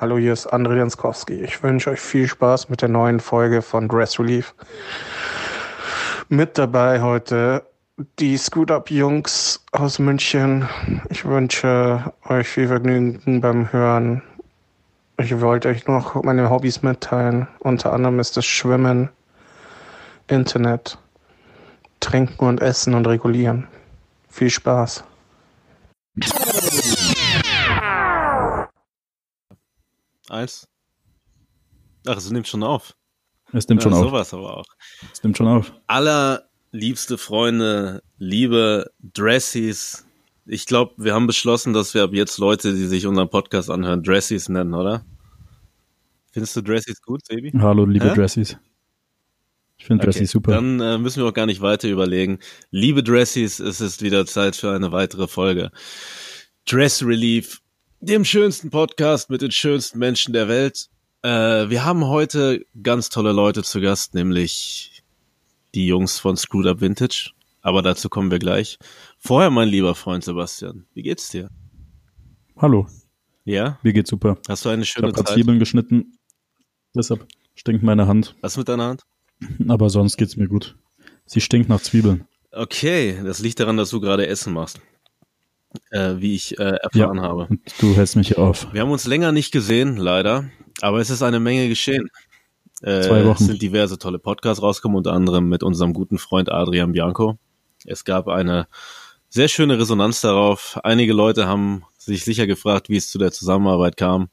Hallo, hier ist André Janskowski. Ich wünsche euch viel Spaß mit der neuen Folge von Dress Relief. Mit dabei heute die Scoot Up Jungs aus München. Ich wünsche euch viel Vergnügen beim Hören. Ich wollte euch noch meine Hobbys mitteilen. Unter anderem ist es Schwimmen, Internet, Trinken und Essen und Regulieren. Viel Spaß. Eins. Ach, es nimmt schon auf. Es nimmt schon ja, auf. Sowas aber auch. Es nimmt schon auf. Allerliebste Freunde, liebe Dressies. Ich glaube, wir haben beschlossen, dass wir ab jetzt Leute, die sich unseren Podcast anhören, Dressies nennen, oder? Findest du Dressies gut, Sebi? Hallo, liebe Hä? Dressies. Ich finde Okay, Dressies super. Dann äh, müssen wir auch gar nicht weiter überlegen. Liebe Dressies, es ist wieder Zeit für eine weitere Folge. Dress Relief, dem schönsten Podcast mit den schönsten Menschen der Welt. Äh, wir haben heute ganz tolle Leute zu Gast, nämlich die Jungs von Screwed Up Vintage. Aber dazu kommen wir gleich. Vorher, mein lieber Freund Sebastian, wie geht's dir? Hallo, Ja? mir geht's super. Hast du eine Ich schöne habe gerade Zeit? Zwiebeln geschnitten. Deshalb stinkt meine Hand. Was mit deiner Hand? Aber sonst geht's mir gut. Sie stinkt nach Zwiebeln. Okay, das liegt daran, dass du gerade Essen machst. Äh, wie ich äh, erfahren habe. Und du hältst mich auf. Wir haben uns länger nicht gesehen, leider, aber es ist eine Menge geschehen. Äh, Zwei Wochen. Es sind diverse tolle Podcasts rausgekommen, unter anderem mit unserem guten Freund Adrian Bianco. Es gab eine sehr schöne Resonanz darauf. Einige Leute haben sich sicher gefragt, wie es zu der Zusammenarbeit kam.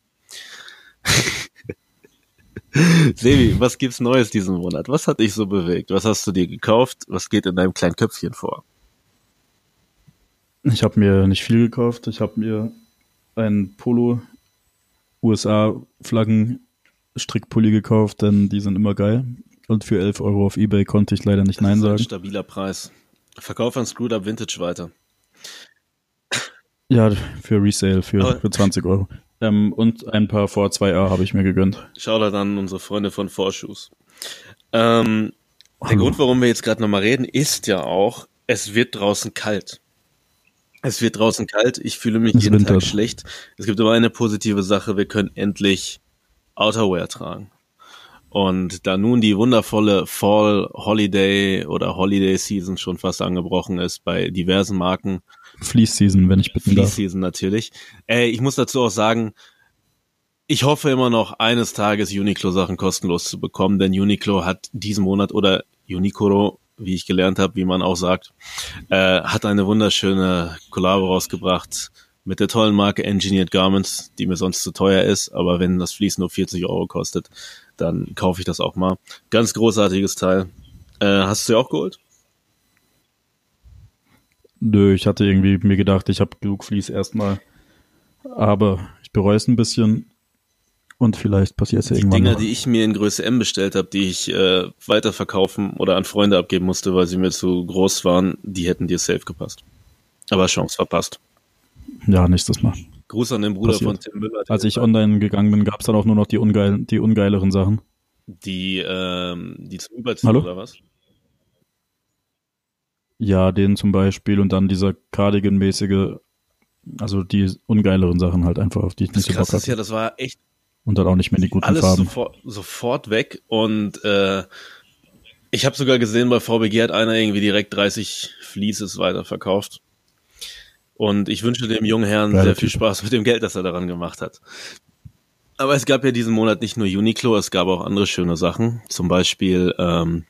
Sebi, was gibt's Neues diesen Monat? Was hat dich so bewegt? Was hast du dir gekauft? Was geht in deinem kleinen Köpfchen vor? Ich habe mir nicht viel gekauft. Ich habe mir einen Polo USA Flaggen Strickpulli gekauft, denn die sind immer geil. Und für 11 Euro auf Ebay konnte ich leider nicht Nein Das ist ein sagen. stabiler Preis. Verkauf an Screwed Up Vintage weiter. Ja, für Resale für, Aber- für 20 Euro. Ähm, und ein paar vor 2A habe ich mir gegönnt. Shoutout an unsere Freunde von Vorschuss. Ähm, der. Grund, warum wir jetzt gerade nochmal reden, ist ja auch, es wird draußen kalt. Es wird draußen kalt. Ich fühle mich Es jeden Tag wintert. schlecht. Es gibt aber eine positive Sache. Wir können endlich Outerwear tragen. Und da nun die wundervolle Fall Holiday oder Holiday Season schon fast angebrochen ist bei diversen Marken, Fleece Season, wenn ich bitten Fleece darf. Season natürlich. Äh, ich muss dazu auch sagen, ich hoffe immer noch eines Tages Uniqlo Sachen kostenlos zu bekommen, denn Uniqlo hat diesen Monat oder Uniqlo, wie ich gelernt habe, wie man auch sagt, äh, hat eine wunderschöne Collabo rausgebracht mit der tollen Marke Engineered Garments, die mir sonst zu teuer ist, aber wenn das Vlies nur 40 Euro kostet, dann kaufe ich das auch mal. Ganz großartiges Teil. Äh, hast du ja auch geholt? Nö, ich hatte irgendwie mir gedacht, ich habe genug Fleece erstmal. Aber ich bereue es ein bisschen. Und vielleicht passiert es ja Die irgendwann Dinger, noch. die ich mir in Größe M bestellt habe, die ich äh, weiterverkaufen oder an Freunde abgeben musste, weil sie mir zu groß waren, die hätten dir safe gepasst. Aber Chance verpasst. Ja, nächstes Mal. Gruß an den Bruder Passiert. von Tim Müller. Als ich online gegangen bin, gab es dann auch nur noch die, ungeil die ungeileren Sachen. die, ähm, die zum Überziehen Hallo? oder was? Ja, den zum Beispiel und dann dieser Cardigan-mäßige, also die ungeileren Sachen halt einfach, auf die ich Das nicht so Bock krasse ist hatte. ja, das war echt Und dann auch nicht mehr die guten alles Farben. sofort, sofort weg und äh, ich habe sogar gesehen, bei VBG hat einer irgendwie direkt 30 Fleeces weiterverkauft. Und ich wünsche dem jungen Herrn Geiler sehr viel Typ. Spaß mit dem Geld, das er daran gemacht hat. Aber es gab ja diesen Monat nicht nur Uniqlo, es gab auch andere schöne Sachen. Zum Beispiel, ähm,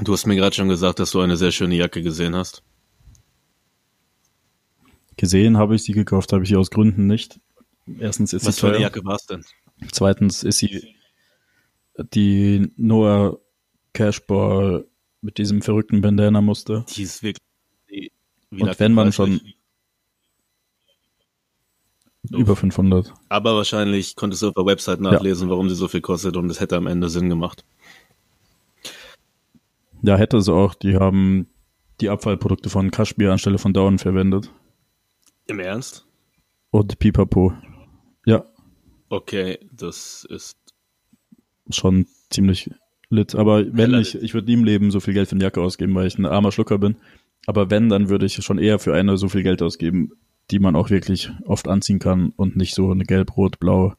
du hast mir gerade schon gesagt, dass du eine sehr schöne Jacke gesehen hast. Gesehen habe ich sie, gekauft habe ich sie aus Gründen nicht. Erstens ist Was sie für eine teuer. Jacke war es denn? Zweitens ist sie die Noah Cashball mit diesem verrückten Bandana-Muster. Die ist wirklich. Die, Und wenn man schon über 500. Aber wahrscheinlich konntest du auf der Website nachlesen, warum sie so viel kostet und es hätte am Ende Sinn gemacht. Ja, hätte es auch. Die haben die Abfallprodukte von Kaschmir anstelle von Down verwendet. Im Ernst? Und Pipapo. Okay, das ist. schon ziemlich lit. Aber wenn ich, ich würde nie im Leben so viel Geld für eine Jacke ausgeben, weil ich ein armer Schlucker bin. Aber wenn, dann würde ich schon eher für eine so viel Geld ausgeben, die man auch wirklich oft anziehen kann und nicht so eine gelb, rot, blau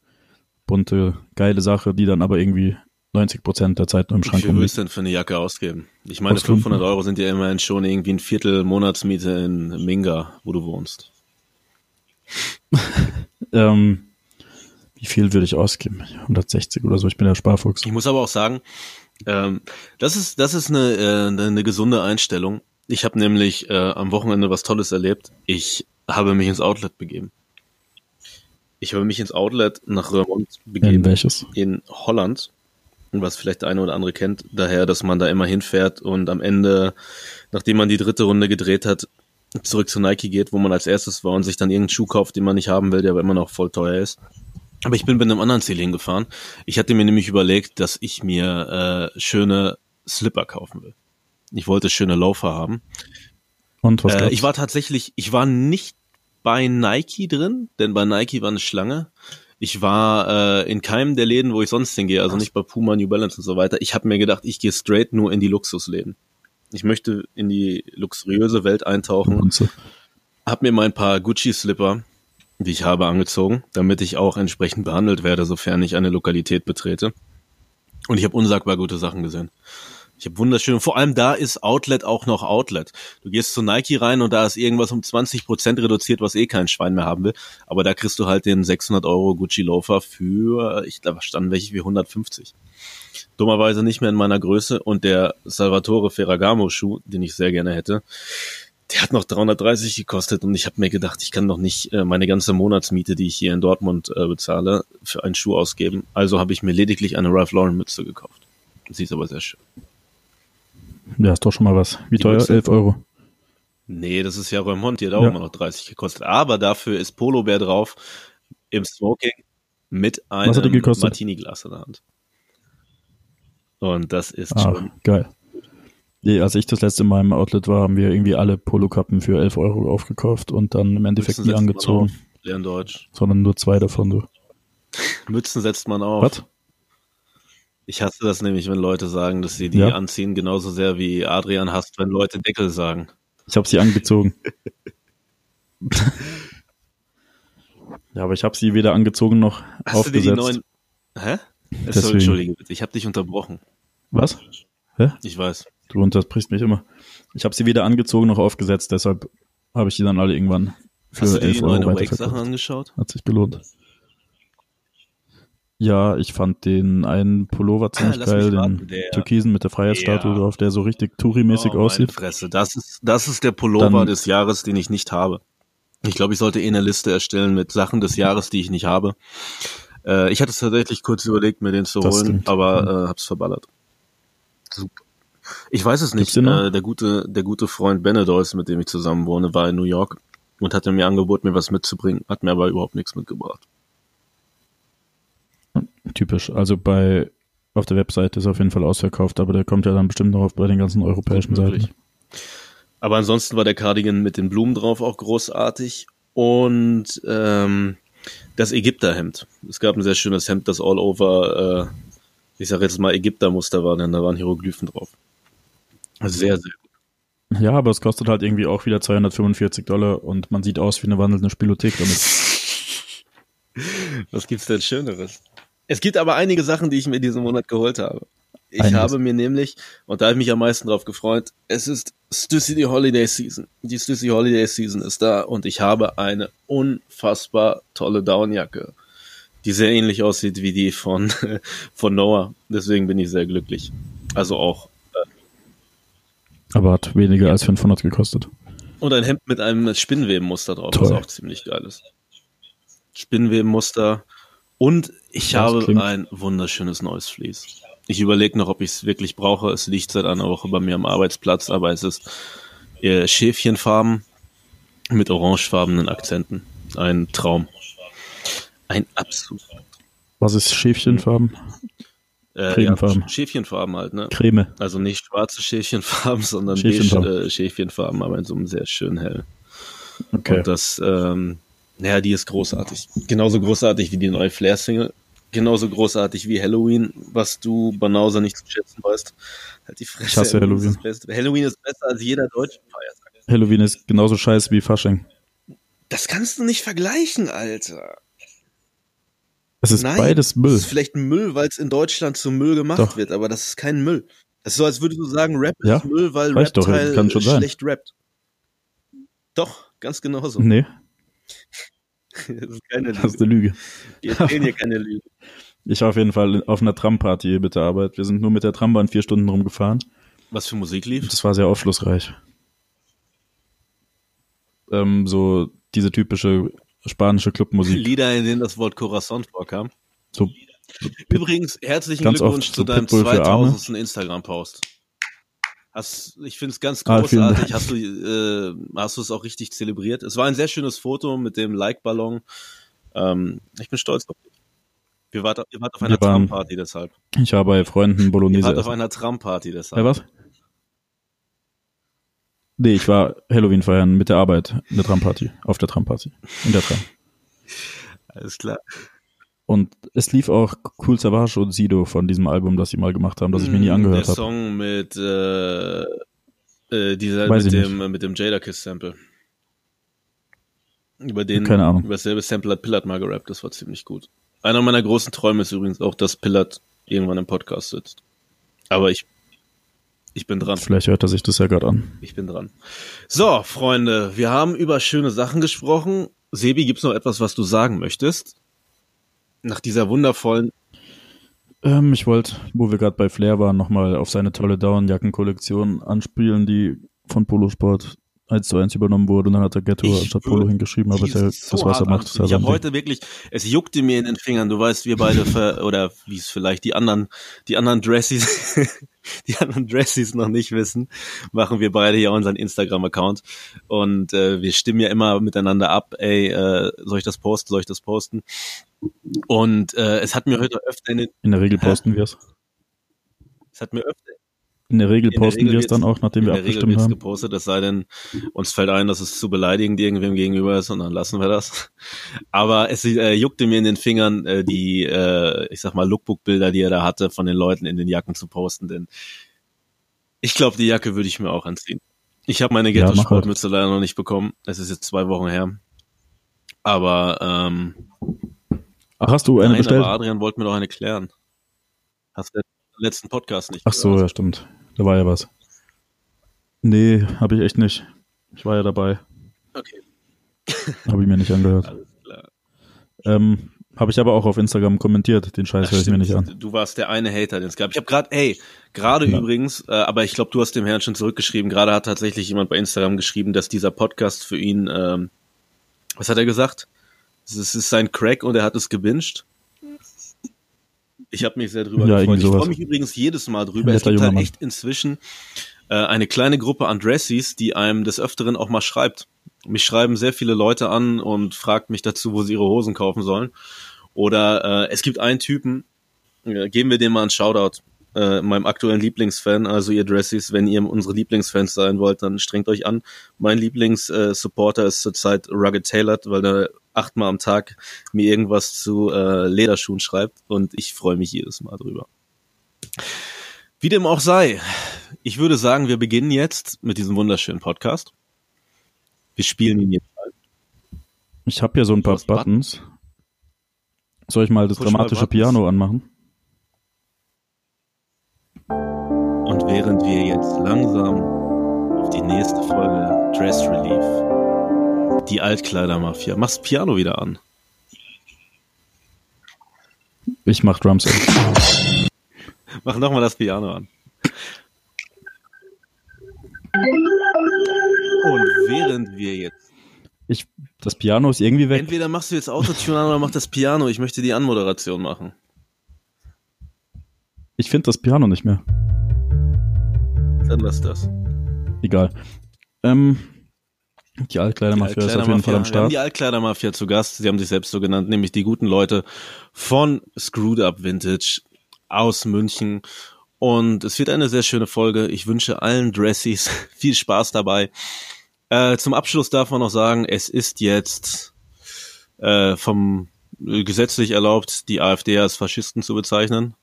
bunte, geile Sache, die dann aber irgendwie 90 Prozent der Zeit nur im Wie Schrank viel willst du denn für eine Jacke ausgeben? Ich meine, tun? 500 Euro sind ja immerhin schon irgendwie ein Viertel Monatsmiete in Minga, wo du wohnst. Ähm, wie viel würde ich ausgeben? 160 oder so, ich bin der Sparfuchs. Ich muss aber auch sagen, ähm, das ist das ist eine, äh, eine, gesunde Einstellung. Ich habe nämlich äh, am Wochenende was Tolles erlebt. Ich habe mich ins Outlet begeben. Ich habe mich ins Outlet nach Roermond In begeben welches? in Holland, was vielleicht der eine oder andere kennt, daher, dass man da immer hinfährt und am Ende, nachdem man die dritte Runde gedreht hat, zurück zu Nike geht, wo man als erstes war und sich dann irgendeinen Schuh kauft, den man nicht haben will, der aber immer noch voll teuer ist. Aber ich bin mit einem anderen Ziel hingefahren. Ich hatte mir nämlich überlegt, dass ich mir äh, schöne Slipper kaufen will. Ich wollte schöne Laufer haben. Und was Äh, ich war tatsächlich, ich war nicht bei Nike drin, denn bei Nike war eine Schlange. Ich war äh, in keinem der Läden, wo ich sonst hingehe, also nicht bei Puma, New Balance und so weiter. Ich habe mir gedacht, ich gehe straight nur in die Luxusläden. Ich möchte in die luxuriöse Welt eintauchen hab mir mein paar Gucci-Slipper, die ich habe, angezogen, damit ich auch entsprechend behandelt werde, sofern ich eine Lokalität betrete. Und ich habe unsagbar gute Sachen gesehen. Ich habe wunderschön, vor allem da ist Outlet auch noch Outlet. Du gehst zu Nike rein und da ist irgendwas um 20% reduziert, was eh kein Schwein mehr haben will. Aber da kriegst du halt den 600 Euro Gucci-Loafer für, ich glaube, standen welche wie 150. Dummerweise nicht mehr in meiner Größe und der Salvatore Ferragamo-Schuh, den ich sehr gerne hätte, der hat noch 330 gekostet und ich habe mir gedacht, ich kann doch nicht äh, meine ganze Monatsmiete, die ich hier in Dortmund äh, bezahle, für einen Schuh ausgeben. Also habe ich mir lediglich eine Ralph Lauren Mütze gekauft. Sie ist aber sehr schön. Ja, ist doch schon mal was. Wie Die teuer? Mütze? 11 Euro. Nee, das ist ja Remont, die hat auch Ja. immer noch 30 gekostet. Aber dafür ist Polo Bear drauf im Smoking mit einem? Martini-Glas in der Hand. Und das ist Ah, schon geil. Nee, als ich das letzte Mal im Outlet war, haben wir irgendwie alle Polokappen für 11 Euro aufgekauft und dann im Endeffekt Mützen nie angezogen, auf. Deutsch. sondern nur zwei davon. Du. Mützen setzt man auf. Was? Ich hasse das nämlich, wenn Leute sagen, dass sie die Ja. anziehen, genauso sehr wie Adrian hasst, wenn Leute Deckel sagen. Ich habe sie angezogen. ja, aber ich habe sie weder angezogen noch Hast du dir die aufgesetzt. neuen. Hä? Deswegen. Entschuldige bitte, ich habe dich unterbrochen. Was? Ich weiß. Du unterbrichst mich immer. Ich habe sie weder angezogen noch aufgesetzt, deshalb habe ich die dann alle irgendwann für Hast du dir 11 die Euro neuen Awake-Sachen angeschaut? Hat sich gelohnt. Ja, ich fand den einen Pullover ziemlich Lass geil, den der- Türkisen mit der Freiheitsstatue Ja. drauf, der so richtig Touri-mäßig Oh, aussieht. Fresse. Das ist, das ist der Pullover Dann- des Jahres, den ich nicht habe. Ich glaube, ich sollte eh eine Liste erstellen mit Sachen des Jahres, die ich nicht habe. Äh, ich hatte es tatsächlich kurz überlegt, mir den zu holen, stimmt. aber äh, hab's verballert. Super. Ich weiß es nicht. Äh, der gute, der gute Freund Benedois, mit dem ich zusammen wohne, war in New York und hatte mir angeboten, mir was mitzubringen, hat mir aber überhaupt nichts mitgebracht. Typisch. Also bei auf der Webseite ist auf jeden Fall ausverkauft, aber der kommt ja dann bestimmt noch auf bei den ganzen europäischen. Seiten. Aber ansonsten war der Cardigan mit den Blumen drauf auch großartig. Und ähm, das Ägypterhemd. Es gab ein sehr schönes Hemd, das all over, äh, ich sage jetzt mal Ägyptermuster war, denn da waren Hieroglyphen drauf. Sehr, sehr gut. Ja, aber es kostet halt irgendwie auch wieder 245 Dollar und man sieht aus wie eine wandelnde Spielothek damit. Was gibt's denn Schöneres? Es gibt aber einige Sachen, die ich mir diesen Monat geholt habe. Ich Einiges. habe mir nämlich, und da habe ich mich am meisten drauf gefreut, es ist Stussy die Holiday Season. Die Stussy Holiday Season ist da und ich habe eine unfassbar tolle Downjacke, die sehr ähnlich aussieht wie die von, von Noah. Deswegen bin ich sehr glücklich. Also auch. Aber hat weniger als 500 gekostet. Und ein Hemd mit einem Spinnwebenmuster drauf, Toll. was auch ziemlich geil ist. Spinnwebenmuster. Und ich Das habe klingt- ein wunderschönes neues Vlies. Ich überlege noch, ob ich es wirklich brauche. Es liegt seit einer Woche bei mir am Arbeitsplatz, aber es ist äh, Schäfchenfarben mit orangefarbenen Akzenten. Ein Traum. Ein absolut. Was ist Schäfchenfarben? Äh, Cremefarben. Ja, Schäfchenfarben halt, ne? Creme. Also nicht schwarze Schäfchenfarben, sondern Schäfchenfarben. beige äh, Schäfchenfarben, aber in so einem sehr schön hell. Okay. Und das, ähm, naja, die ist großartig. Genauso großartig wie die neue Flair-Single. Genauso großartig wie Halloween, was du Banauser nicht zu schätzen weißt. Halt die Fresse. Ich hasse Halloween. Ist. Halloween ist besser als jeder deutsche Feiertag. Halloween ist genauso scheiße wie Fasching. Das kannst du nicht vergleichen, Alter. Es ist Nein, beides Müll. Das ist vielleicht Müll, weil es in Deutschland zum Müll gemacht Doch. wird, aber das ist kein Müll. Das ist so, als würdest du sagen, Rap Ja, ist Müll, weil reicht doch, Rap-Teil kann schon sein. schlecht rappt. Doch, ganz genauso. Nee, Das ist keine das ist Lüge. eine Lüge. Wir erzählen hier keine Lüge. Ich war auf jeden Fall auf einer Tramparty mit der Arbeit. Wir sind nur mit der Trambahn vier Stunden rumgefahren. Was für Musik lief? Das war sehr aufschlussreich. Ähm, so diese typische spanische Clubmusik. Lieder, in denen das Wort Corazon vorkam. So, Übrigens, herzlichen Glückwunsch zu so deinem Pitbull für Arme. 2000. Instagram-Post. Hast, ich finde es ganz Ah, großartig. Dank. hast du äh, hast du es auch richtig zelebriert? Es war ein sehr schönes Foto mit dem Like-Ballon. Ähm, ich bin stolz auf dich. Wir wart, ihr wart auf einer Wir waren- Tramparty deshalb. ich war bei Freunden Bolognese. wart auf essen. einer Tramparty deshalb. Bei was? Nee, ich war Halloween feiern mit der Arbeit in der Tramparty, auf der Tramparty, in der Tram. Alles klar. Und es lief auch Cool Savage und Sido von diesem Album, das sie mal gemacht haben, das ich mir nie Mm, angehört Der habe. Song mit äh, äh, dieser Weiß mit dem mit dem Jada Kiss Sample. Über den Keine Ahnung. über dasselbe Sample hat Pillard mal gerappt, das war ziemlich gut. Einer meiner großen Träume ist übrigens auch, dass Pillard irgendwann im Podcast sitzt. Aber ich ich bin dran. Vielleicht hört er sich das ja gerade an. Ich bin dran. So, Freunde, wir haben über schöne Sachen gesprochen. Sebi, gibt's noch etwas, was du sagen möchtest? Nach dieser wundervollen Ähm, ich wollte, wo wir gerade bei Flair waren, nochmal auf seine tolle Downjacken-Kollektion anspielen, die von Polosport 1 zu 1 übernommen wurde. Und dann hat er Ghetto Ich anstatt Polo hingeschrieben, aber ja, so das, was er macht, ist ja. Ich habe heute wirklich, es juckte mir in den Fingern. Du weißt, wir beide ver, oder wie es vielleicht die anderen, die anderen Dressies, die anderen Dressies noch nicht wissen, machen wir beide ja unseren Instagram-Account und äh, wir stimmen ja immer miteinander ab. Ey, äh, soll ich das posten? Soll ich das posten? Und äh, es hat mir heute öfter, in den, In der Regel posten wir es. es hat mir öfter In der Regel In der posten Regel wir es dann auch, nachdem wir Regel abgestimmt wird's haben. gepostet, es sei denn, uns fällt ein, dass es zu beleidigend irgendwem gegenüber ist und dann lassen wir das. Aber es äh, juckte mir in den Fingern, äh, die, äh, ich sag mal, Lookbook-Bilder, die er da hatte, von den Leuten in den Jacken zu posten, denn ich glaube, die Jacke würde ich mir auch anziehen. Ich habe meine Ja, mach Ghetto-Sportmütze leider noch nicht bekommen. Es ist jetzt zwei Wochen her. Aber, ähm, Ach, hast du eine nein, bestellt? aber Adrian wollte mir doch eine klären. Hast du letzten Podcast nicht Ach so, gehört? ja, stimmt. Da war ja was. Nee, habe ich echt nicht. Ich war ja dabei. Okay, Habe ich mir nicht angehört. alles klar. Ähm, habe ich aber auch auf Instagram kommentiert. Den Scheiß höre ich mir nicht an. Du warst der eine Hater, den es gab. Ich habe gerade, ey, gerade Ja. übrigens, äh, aber ich glaube, du hast dem Herrn schon zurückgeschrieben. Gerade hat tatsächlich jemand bei Instagram geschrieben, dass dieser Podcast für ihn, ähm, was hat er gesagt? Es ist, es ist sein Crack und er hat es gebinged. Ich habe mich sehr drüber Ja, gefreut. Ich freue mich übrigens jedes Mal drüber. Netter Es gibt halt Mann. echt inzwischen äh, eine kleine Gruppe an Dressies, die einem des Öfteren auch mal schreibt. Mich schreiben sehr viele Leute an und fragt mich dazu, wo sie ihre Hosen kaufen sollen. Oder äh, es gibt einen Typen, äh, geben wir dem mal einen Shoutout, äh, meinem aktuellen Lieblingsfan, also ihr Dressies, wenn ihr unsere Lieblingsfans sein wollt, dann strengt euch an. Mein Lieblingssupporter ist zurzeit Rugged Tailored, weil er achtmal am Tag mir irgendwas zu äh, Lederschuhen schreibt und ich freue mich jedes Mal drüber. Wie dem auch sei, ich würde sagen, wir beginnen jetzt mit diesem wunderschönen Podcast. Wir spielen ihn jetzt. Ich habe hier so ein paar hast Button? Buttons. Soll ich mal das Push mal dramatische Buttons. Piano anmachen? Während wir jetzt langsam auf die nächste Folge Dress Relief, die Altkleidermafia, machst Piano wieder an. Ich mach Drums. Mach nochmal das Piano an. Und während wir jetzt, Ich, das Piano ist irgendwie weg. entweder machst du jetzt Autotune an oder mach das Piano, ich möchte die Anmoderation machen. Ich finde das Piano nicht mehr. Dann lass das. Egal. Ähm, die Altkleidermafia ist auf jeden Fall am Wir haben Start. die Altkleidermafia zu Gast. Sie haben sich selbst so genannt, nämlich die guten Leute von Screwed Up Vintage aus München. Und es wird eine sehr schöne Folge. Ich wünsche allen Dressies viel Spaß dabei. Äh, zum Abschluss darf man noch sagen, es ist jetzt äh, vom äh, gesetzlich erlaubt, die AfD als Faschisten zu bezeichnen.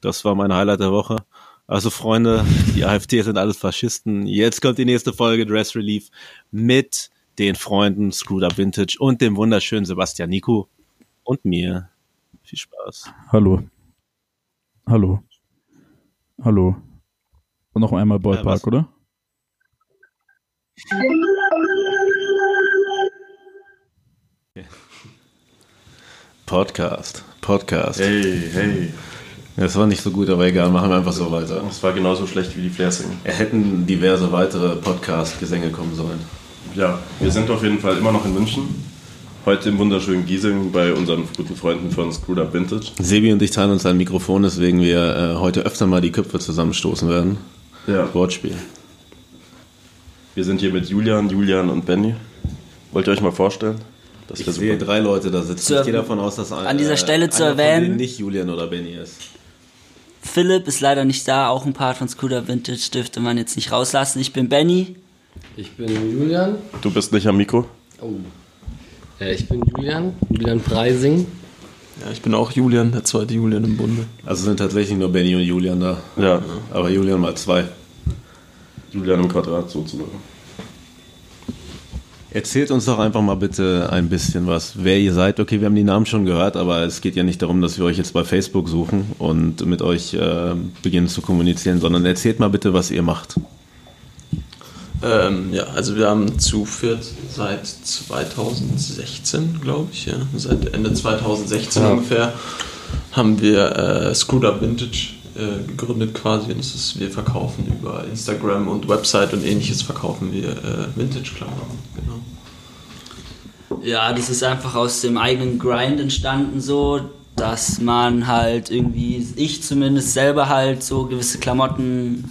Das war mein Highlight der Woche. Also Freunde, die AfD sind alles Faschisten. Jetzt kommt die nächste Folge Dress Relief mit den Freunden Screwed Up Vintage und dem wunderschönen Sebastian Nico und mir. Viel Spaß. Hallo. Hallo. Hallo. Und noch einmal Ballpark, was? oder? Podcast. Podcast. Hey, hey. Das war nicht so gut, aber egal, machen wir einfach so weiter. Das war genauso schlecht wie die Flair-Singen. Es hätten diverse weitere Podcast-Gesänge kommen sollen. Ja, wir sind auf jeden Fall immer noch in München. Heute im wunderschönen Giesing bei unseren guten Freunden von Screwed Up Vintage. Sebi und ich teilen uns ein Mikrofon, deswegen wir äh, heute öfter mal die Köpfe zusammenstoßen werden. Ja. Wortspiel. Wir sind hier mit Julian, Julian und Benny. Wollt ihr euch mal vorstellen? Das Ich sehe drei Leute da sitzen. Zu ich gehe davon aus, dass ein, an dieser Stelle zu einer von erwähnen- nicht Julian oder Benny ist. Philipp ist leider nicht da, auch ein Part von Scooter Vintage dürfte man jetzt nicht rauslassen. Ich bin Benny. Ich bin Julian. Du bist nicht am Mikro? Oh. Äh, ich bin Julian. Julian Preising. Ja, ich bin auch Julian, der zweite Julian im Bunde. Also sind tatsächlich nur Benny und Julian da. Ja. Aber Julian mal zwei. Julian im Quadrat sozusagen. Erzählt uns doch einfach mal bitte ein bisschen was, wer ihr seid. Okay, wir haben die Namen schon gehört, aber es geht ja nicht darum, dass wir euch jetzt bei Facebook suchen und mit euch äh, beginnen zu kommunizieren, sondern erzählt mal bitte, was ihr macht. Ähm, ja, also wir haben zu viert seit 2016, glaube ich, ja. Seit Ende 2016 Ja. ungefähr haben wir äh, Screwed Up Vintage äh, gegründet quasi. Und das ist, wir verkaufen über Instagram und Website und ähnliches verkaufen wir äh, Vintage-Klamotten, genau. Ja, das ist einfach aus dem eigenen Grind entstanden so, dass man halt irgendwie, ich zumindest selber halt so gewisse Klamotten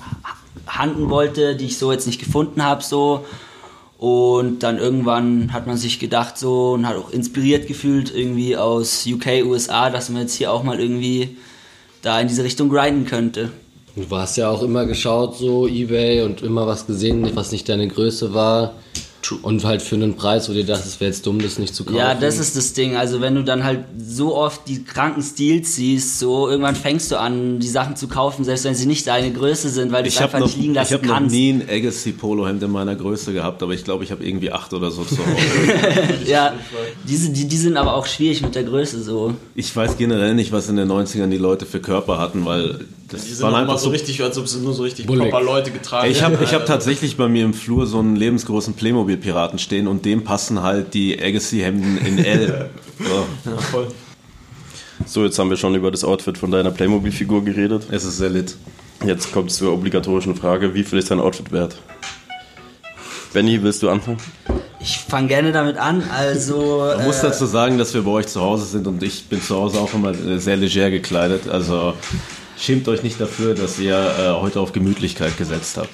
handen wollte, die ich so jetzt nicht gefunden habe so. Und dann irgendwann hat man sich gedacht so und hat auch inspiriert gefühlt irgendwie aus UK, USA, dass man jetzt hier auch mal irgendwie da in diese Richtung grinden könnte. Du hast ja auch immer geschaut, so Ebay und immer was gesehen, was nicht deine Größe war. Und halt für einen Preis, wo du dir dachtest, es wäre jetzt dumm, das nicht zu kaufen. Ja, das ist das Ding. Also wenn du dann halt so oft die kranken Stils siehst, so irgendwann fängst du an, die Sachen zu kaufen, selbst wenn sie nicht deine Größe sind, weil du es Ich habe einfach noch, nicht liegen ich lassen hab noch kannst. nie ein Agassi Polohemd in meiner Größe gehabt, aber ich glaube, ich habe irgendwie acht oder so zu Hause. ja, diese, die, die sind aber auch schwierig mit der Größe so. ich weiß generell nicht, was in den 90ern die Leute für Körper hatten, weil das Die sind waren einfach so richtig, als ob sie nur so richtig Bullig. proper Leute getragen Ich habe ich hab tatsächlich bei mir im Flur so einen lebensgroßen Playmobil-Piraten stehen und dem passen halt die Agassi-Hemden in L. So, Ja, voll. So, jetzt haben wir schon über das Outfit von deiner Playmobil-Figur geredet. es ist sehr lit. Jetzt kommt es zur obligatorischen Frage: Wie viel ist dein Outfit wert? Benny, willst du anfangen? Ich fange gerne damit an. Also Man muss äh, dazu sagen, dass wir bei euch zu Hause sind und ich bin zu Hause auch immer äh, sehr leger gekleidet. Also schämt euch nicht dafür, dass ihr äh, heute auf Gemütlichkeit gesetzt habt.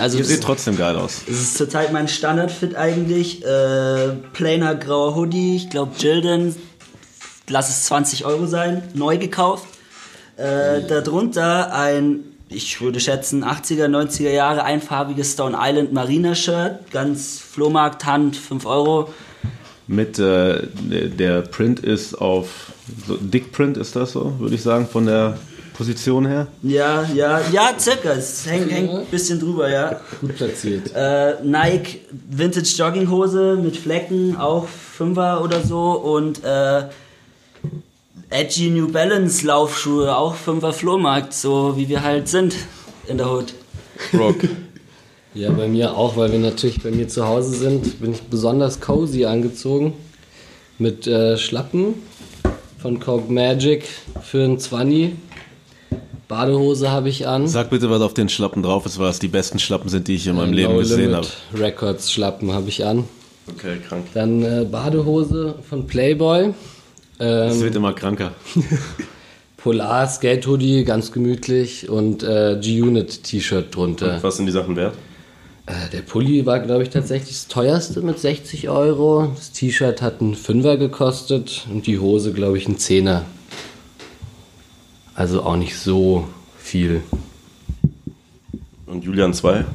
also Ihr seht trotzdem geil aus. es ist zurzeit mein Standardfit eigentlich. Äh, plainer grauer Hoodie, ich glaube Jilden, lass es 20 Euro sein, neu gekauft. Äh, darunter ein, ich würde schätzen, 80er, 90er Jahre einfarbiges Stone Island Marina Shirt, ganz Flohmarkt, Hand, 5 Euro. Mit äh, der- der Print ist auf so, Dick Print ist das so, würde ich sagen, von der Position her. Ja, ja, ja, circa. Es hängt, hängt ein bisschen drüber, ja. Gut platziert. Äh, Nike Vintage Jogginghose mit Flecken, auch Fünfer oder so. Und äh, edgy New Balance Laufschuhe, auch Fünfer Flohmarkt, so wie wir halt sind in der Hood. Rock. Ja, bei mir auch, weil wir natürlich bei mir zu Hause sind, bin ich besonders cozy angezogen. Mit äh, Schlappen von Coke Magic für ein 20. Badehose habe ich an. Sag bitte, was auf den Schlappen drauf ist, weil es die besten Schlappen sind, die ich in meinem Leben No gesehen habe. Records Schlappen habe ich an. Okay, krank. Dann äh, Badehose von Playboy. Ähm, wird immer kranker. Polar Skate Hoodie, ganz gemütlich. Und äh, G-Unit T-Shirt drunter. Was sind die Sachen wert? Äh, der Pulli war, glaube ich, tatsächlich das teuerste mit 60 Euro. Das T-Shirt hat einen Fünfer gekostet und die Hose, glaube ich, einen Zehner. Also auch nicht so viel. Und Julian 2?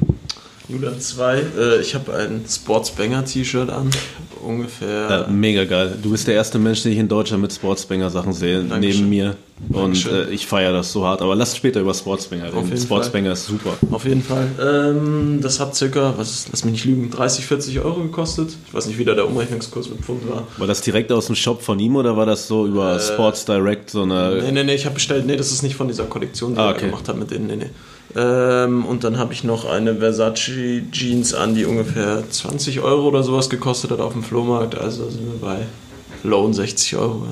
Julian 2. Äh, ich habe ein Sportsbanger-T-Shirt an. Ungefähr. Ja, mega geil. Du bist der erste Mensch, den ich in Deutschland mit Sportsbanger Sachen sehe, Dankeschön. neben mir. Und äh, ich feiere das so hart. Aber lass später über Sportsbanger reden. jeden Sportsbanger ist super. Auf jeden Fall. Ähm, das hat circa, was ist, lass mich nicht lügen, 30, 40 Euro gekostet. Ich weiß nicht, wie da der Umrechnungskurs mit Pfund war. War das direkt aus dem Shop von ihm oder war das so über Sports Direct so eine. Nee, nee, nee, ich habe bestellt. Nee, das ist nicht von dieser Kollektion, die Ah, er okay. gemacht hat mit denen. Nee, nee. Ähm, und dann habe ich noch eine Versace Jeans an, die ungefähr 20 Euro oder sowas gekostet hat auf dem Flohmarkt. Also sind wir bei Loan 60 Euro.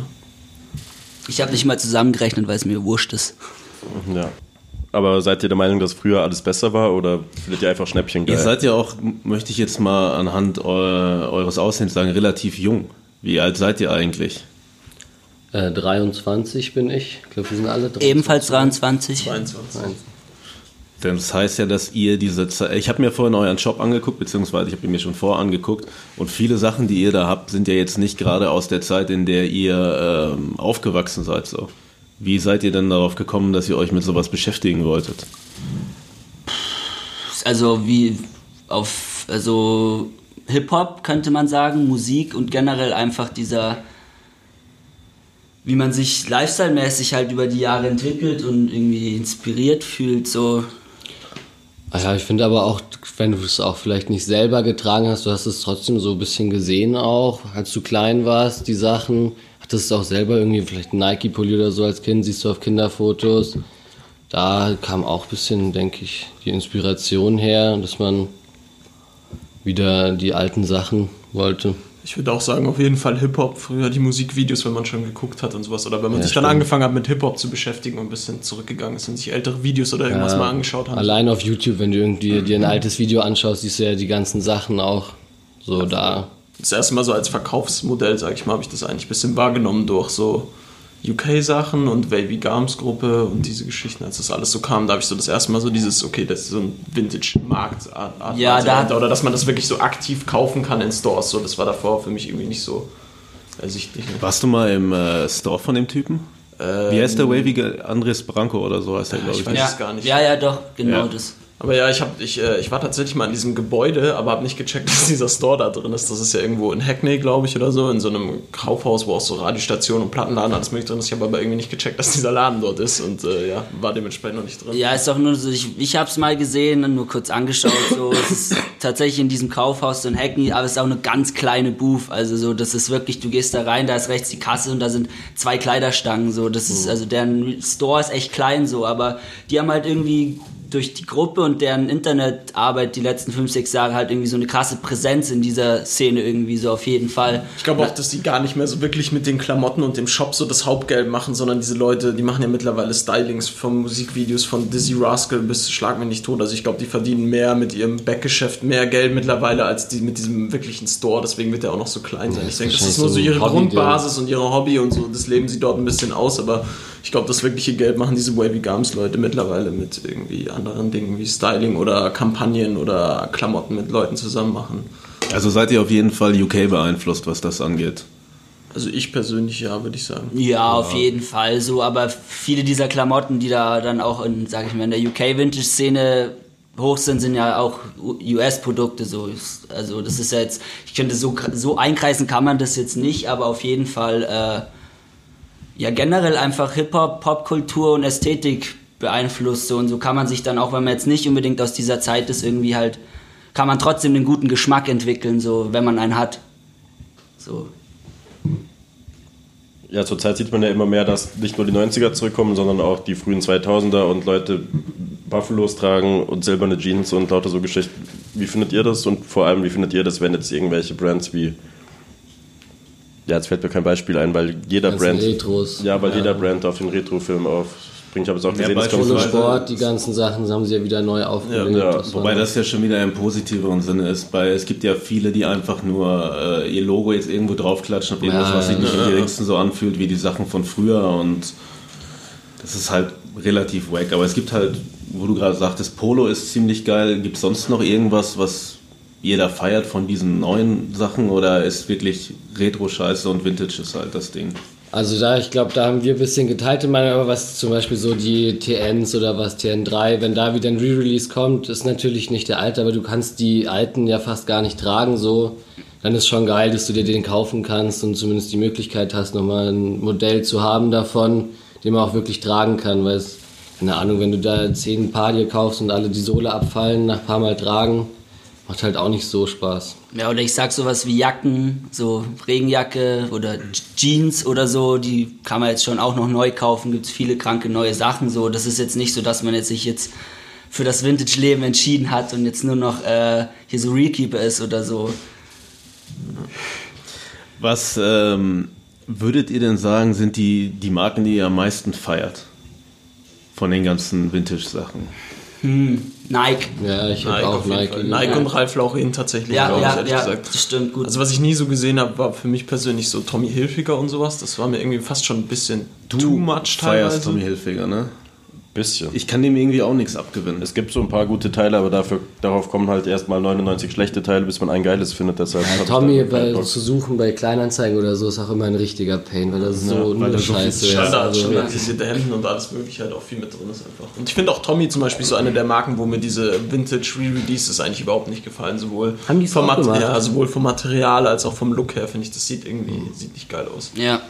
Ich habe nicht mal zusammengerechnet, weil es mir wurscht ist. Ja. Aber seid ihr der Meinung, dass früher alles besser war oder findet ihr einfach Schnäppchen geil? Ihr seid ja auch, möchte ich jetzt mal anhand eu eures Aussehens sagen, relativ jung. Wie alt seid ihr eigentlich? Äh, 23 bin ich. Ich glaube, wir sind alle 23. Ebenfalls 23. 22. Denn das heißt ja, dass ihr diese Zeit. Ich habe mir vorhin euren Shop angeguckt, beziehungsweise ich habe ihn mir schon vor angeguckt. Und viele Sachen, die ihr da habt, sind ja jetzt nicht gerade aus der Zeit, in der ihr ähm, aufgewachsen seid. So. Wie seid ihr denn darauf gekommen, dass ihr euch mit sowas beschäftigen wolltet? Also wie auf, also Hip-Hop könnte man sagen, Musik und generell einfach dieser, wie man sich lifestyle-mäßig halt über die Jahre entwickelt und irgendwie inspiriert fühlt, so. Ja, ich finde aber auch, wenn du es auch vielleicht nicht selber getragen hast, du hast es trotzdem so ein bisschen gesehen auch, als du klein warst, die Sachen. Hattest du auch selber irgendwie vielleicht einen Nike-Pulli oder so als Kind, siehst du auf Kinderfotos. Da kam auch ein bisschen, denke ich, die Inspiration her, dass man wieder die alten Sachen wollte. Ich würde auch sagen, auf jeden Fall Hip-Hop. Früher die Musikvideos, wenn man schon geguckt hat und sowas. Oder wenn man Ja, sich dann stimmt. angefangen hat, mit Hip-Hop zu beschäftigen und ein bisschen zurückgegangen ist und sich ältere Videos oder irgendwas Ja, mal angeschaut hat. Allein auf YouTube, wenn du irgendwie dir ein altes Video anschaust, siehst du ja die ganzen Sachen auch so da. Das erste Mal so als Verkaufsmodell, sag ich mal, habe ich das eigentlich ein bisschen wahrgenommen durch so UK-Sachen und Wavy Garms Gruppe und diese Geschichten, als das alles so kam, da habe ich so das erste Mal so dieses, okay, das ist so ein Vintage-Markt. Ja, da- dahinter. Oder dass man das wirklich so aktiv kaufen kann in Stores. So, das war davor für mich irgendwie nicht so ersichtlich. Ne? Warst du mal im äh, Store von dem Typen? Wie heißt der Wavy? Andres Branco oder so heißt der, glaube ich ich. weiß Ja, es gar nicht. ja, ja, doch, genau Ja. das. Aber ja, ich, hab, ich, äh, ich war tatsächlich mal in diesem Gebäude, aber habe nicht gecheckt, dass dieser Store da drin ist. Das ist ja irgendwo in Hackney, glaube ich, oder so, in so einem Kaufhaus, wo auch so Radiostationen und Plattenladen alles mögliche drin ist. Ich habe aber irgendwie nicht gecheckt, dass dieser Laden dort ist und äh, ja, war dementsprechend noch nicht drin. Ja, ist doch nur so, ich, ich habe es mal gesehen und nur kurz angeschaut. So, es ist tatsächlich in diesem Kaufhaus so ein Hackney, aber es ist auch eine ganz kleine Booth. Also so, das ist wirklich, du gehst da rein, da ist rechts die Kasse und da sind zwei Kleiderstangen. So, das ist also deren Store ist echt klein so, aber die haben halt irgendwie durch die Gruppe und deren Internetarbeit die letzten fünf, sechs Jahre halt irgendwie so eine krasse Präsenz in dieser Szene irgendwie so auf jeden Fall. Ich glaube auch, dass die gar nicht mehr so wirklich mit den Klamotten und dem Shop so das Hauptgeld machen, sondern diese Leute, die machen ja mittlerweile Stylings von Musikvideos von Dizzy Rascal bis Schlag mich nicht tot. Also ich glaube, die verdienen mehr mit ihrem Backgeschäft, mehr Geld mittlerweile als die mit diesem wirklichen Store. Deswegen wird der auch noch so klein sein. ich denke, das ist nur so ihre Grundbasis und ihre Hobby und so. Das leben sie dort ein bisschen aus, aber ich glaube, das wirkliche Geld machen diese Wavy Gums Leute mittlerweile mit irgendwie anderen Dingen wie Styling oder Kampagnen oder Klamotten mit Leuten zusammen machen. Also seid ihr auf jeden Fall UK beeinflusst, was das angeht. Also ich persönlich ja, würde ich sagen. Ja, auf jeden Fall so, aber viele dieser Klamotten, die da dann auch in, sag ich mal, in der UK-Vintage-Szene hoch sind, sind ja auch US-Produkte so. Also das ist ja jetzt, ich könnte so, so einkreisen kann man das jetzt nicht, aber auf jeden Fall, äh, ja generell einfach Hip-Hop, Popkultur und Ästhetik beeinflusst so und so kann man sich dann auch, wenn man jetzt nicht unbedingt aus dieser Zeit ist, irgendwie halt, kann man trotzdem einen guten Geschmack entwickeln, so, wenn man einen hat. So. Ja, zurzeit sieht man ja immer mehr, dass nicht nur die 90er zurückkommen, sondern auch die frühen 2000er und Leute Buffalos tragen und silberne Jeans und lauter so Geschichten. Wie findet ihr das und vor allem, wie findet ihr das, wenn jetzt irgendwelche Brands wie. Ja, jetzt fällt mir kein Beispiel ein, weil jeder Ganzen Brand. Retros. Ja, weil Ja. jeder Brand auf den Retrofilm aufspringt. Ich habe es auch Ja, gesehen, das so Polo Sport, die ganzen Sachen haben sie ja wieder neu aufgelegt. Ja, ja, Das Wobei das ja schon wieder im positiveren Sinne ist, weil es gibt ja viele, die einfach nur äh, ihr Logo jetzt irgendwo draufklatschen auf irgendwas, Ja, was sich ja, nicht ja. im geringsten so anfühlt wie die Sachen von früher und das ist halt relativ wack. Aber es gibt halt, wo du gerade sagtest, Polo ist ziemlich geil. Gibt es sonst noch irgendwas, was jeder feiert von diesen neuen Sachen oder ist wirklich Retro-Scheiße und Vintage ist halt das Ding? Also da, ich glaube, da haben wir ein bisschen geteilte Meinung, aber was zum Beispiel so die TNs oder was TN3, wenn da wieder ein Re-Release kommt, ist natürlich nicht der alte, aber du kannst die alten ja fast gar nicht tragen, so. Dann ist schon geil, dass du dir den kaufen kannst und zumindest die Möglichkeit hast, nochmal ein Modell zu haben davon, den man auch wirklich tragen kann, weil es, keine Ahnung, wenn du da zehn Paar dir kaufst und alle die Sohle abfallen, nach ein paar Mal tragen, macht halt auch nicht so Spaß. Ja, oder ich sag sowas wie Jacken, so Regenjacke oder Jeans oder so, die kann man jetzt schon auch noch neu kaufen, gibt's viele kranke neue Sachen so. Das ist jetzt nicht so, dass man jetzt sich jetzt für das Vintage-Leben entschieden hat und jetzt nur noch äh, hier so Rekeeper ist oder so. Was ähm, würdet ihr denn sagen, sind die, die Marken, die ihr am meisten feiert? Von den ganzen Vintage-Sachen. Hm, Nike. Ja, ich habe Nike, auch Nike. Fall. Nike und Ralph Lauren tatsächlich, Ja, glaube ich, ja, ehrlich ja, gesagt. das stimmt gut. Also was ich nie so gesehen habe, war für mich persönlich so Tommy Hilfiger und sowas. Das war mir irgendwie fast schon ein bisschen too much teilweise. feierst Tommy Hilfiger, ne? Bisschen. Ich kann dem irgendwie auch nichts abgewinnen. es gibt so ein paar gute Teile, aber dafür, darauf kommen halt erstmal 99 schlechte Teile, bis man ein geiles findet. Deshalb Ja, Tommy bei, zu suchen bei Kleinanzeigen oder so ist auch immer ein richtiger Pain, weil das so weil nur da so Scheiße ist. Also, standardisierte Hemden und alles mögliche halt auch viel mit drin ist einfach. Und ich finde auch Tommy zum Beispiel so eine der Marken, wo mir diese Vintage Re-Releases eigentlich überhaupt nicht gefallen. Sowohl, Haben die vom Mat- ja, sowohl vom Material als auch vom Look her, finde ich, das sieht irgendwie sieht nicht geil aus. ja.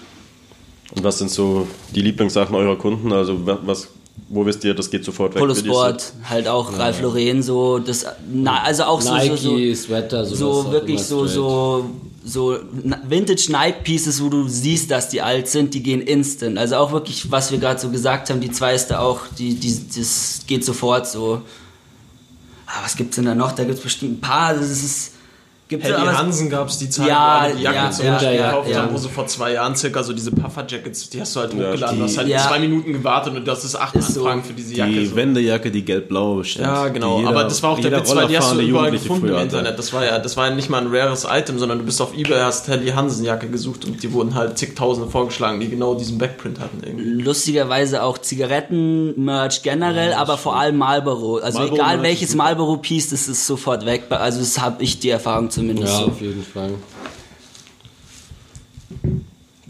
Und was sind so die Lieblingssachen eurer Kunden? Also wa- was, wo wisst ihr, das geht sofort weg? Polo für die Sport, halt auch Ralph Lauren so, das, na, also auch so, Nike, so, so, Sweater, so wirklich so, so, so Vintage Nike Pieces, wo du siehst, dass die alt sind, die gehen instant. Also auch wirklich, was wir gerade so gesagt haben, die zwei ist da auch, die, die, das geht sofort so. Ah, was gibt's denn da noch? Da gibt's bestimmt ein paar, das ist, gibt's Helly Hansen gab es die Zeit, Ja, wo alle die Jacke ja, zum ja, Beispiel ja, gekauft ja. haben, wo sie vor zwei Jahren circa so diese Puffer-Jackets, die hast du halt hochgeladen, die- du hast halt ja. zwei Minuten gewartet und das ist acht Ist so. Anfragen für diese Jacke. Die so. Wendejacke, die gelb-blau bestellt. Ja, genau. Jeder- aber das war auch der Witz, weil die hast du überall gefunden im. Internet. Das war ja, das war ja nicht mal ein rares Item, sondern du bist auf Ebay, hast Helly Hansen Jacke gesucht und die wurden halt zigtausende vorgeschlagen, die genau diesen Backprint hatten irgendwie. lustigerweise auch Zigaretten-Merch generell, aber vor allem Marlboro. Also Marlboro egal welches. Marlboro-Piece, das ist sofort weg. Also das habe ich die Erfahrung zumindest Ja, so. auf jeden Fall.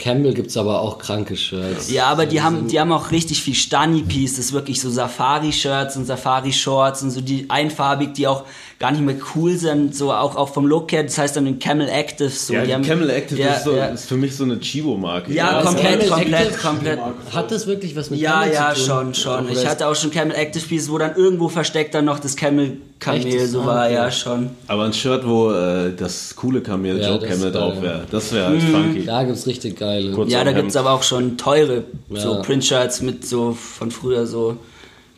Campbell gibt es aber auch kranke Shirts. Ja, aber die Also haben, die haben auch richtig viel Stani-Pieces, wirklich so Safari-Shirts und Safari-Shorts und so die einfarbig, die auch gar nicht mehr cool sind, so auch, auch vom Look her, das heißt dann den Camel Active. So. Ja, die die haben, Camel Active ja, ist, so, ja. ist für mich so eine Chibo-Marke. Ja, ist komplett, komplett, komplett. Hat das wirklich was mit Ja, Camel ja, zu tun? schon, schon. Oder Ich hatte auch schon Camel Active Pieces, wo dann irgendwo versteckt dann noch das Camel Kamel Echt? so Ah, war, okay. ja, schon. Aber ein Shirt, wo äh, das coole Kamel, Ja, Joe Camel drauf geil. wäre, das wäre halt funky. Da gibt es richtig geile. Kurz Ja, da Hemd. gibt's aber auch schon teure so Ja. Printshirts mit so von früher so.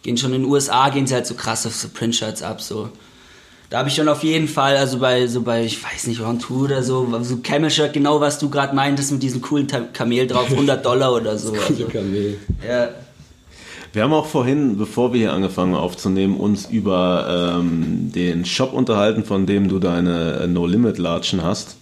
Gehen schon in den USA, gehen sie halt so krass auf so Printshirts ab, so. Da habe ich schon auf jeden Fall, also bei, so bei, ich weiß nicht, Round 2 oder so, so Camel-Shirt, genau was du gerade meintest mit diesem coolen Kamel drauf, 100 Dollar oder so. Also, Kamel. ja. Wir haben auch vorhin, bevor wir hier angefangen aufzunehmen, uns über ähm, den Shop unterhalten, von dem du deine äh, No-Limit-Latschen hast.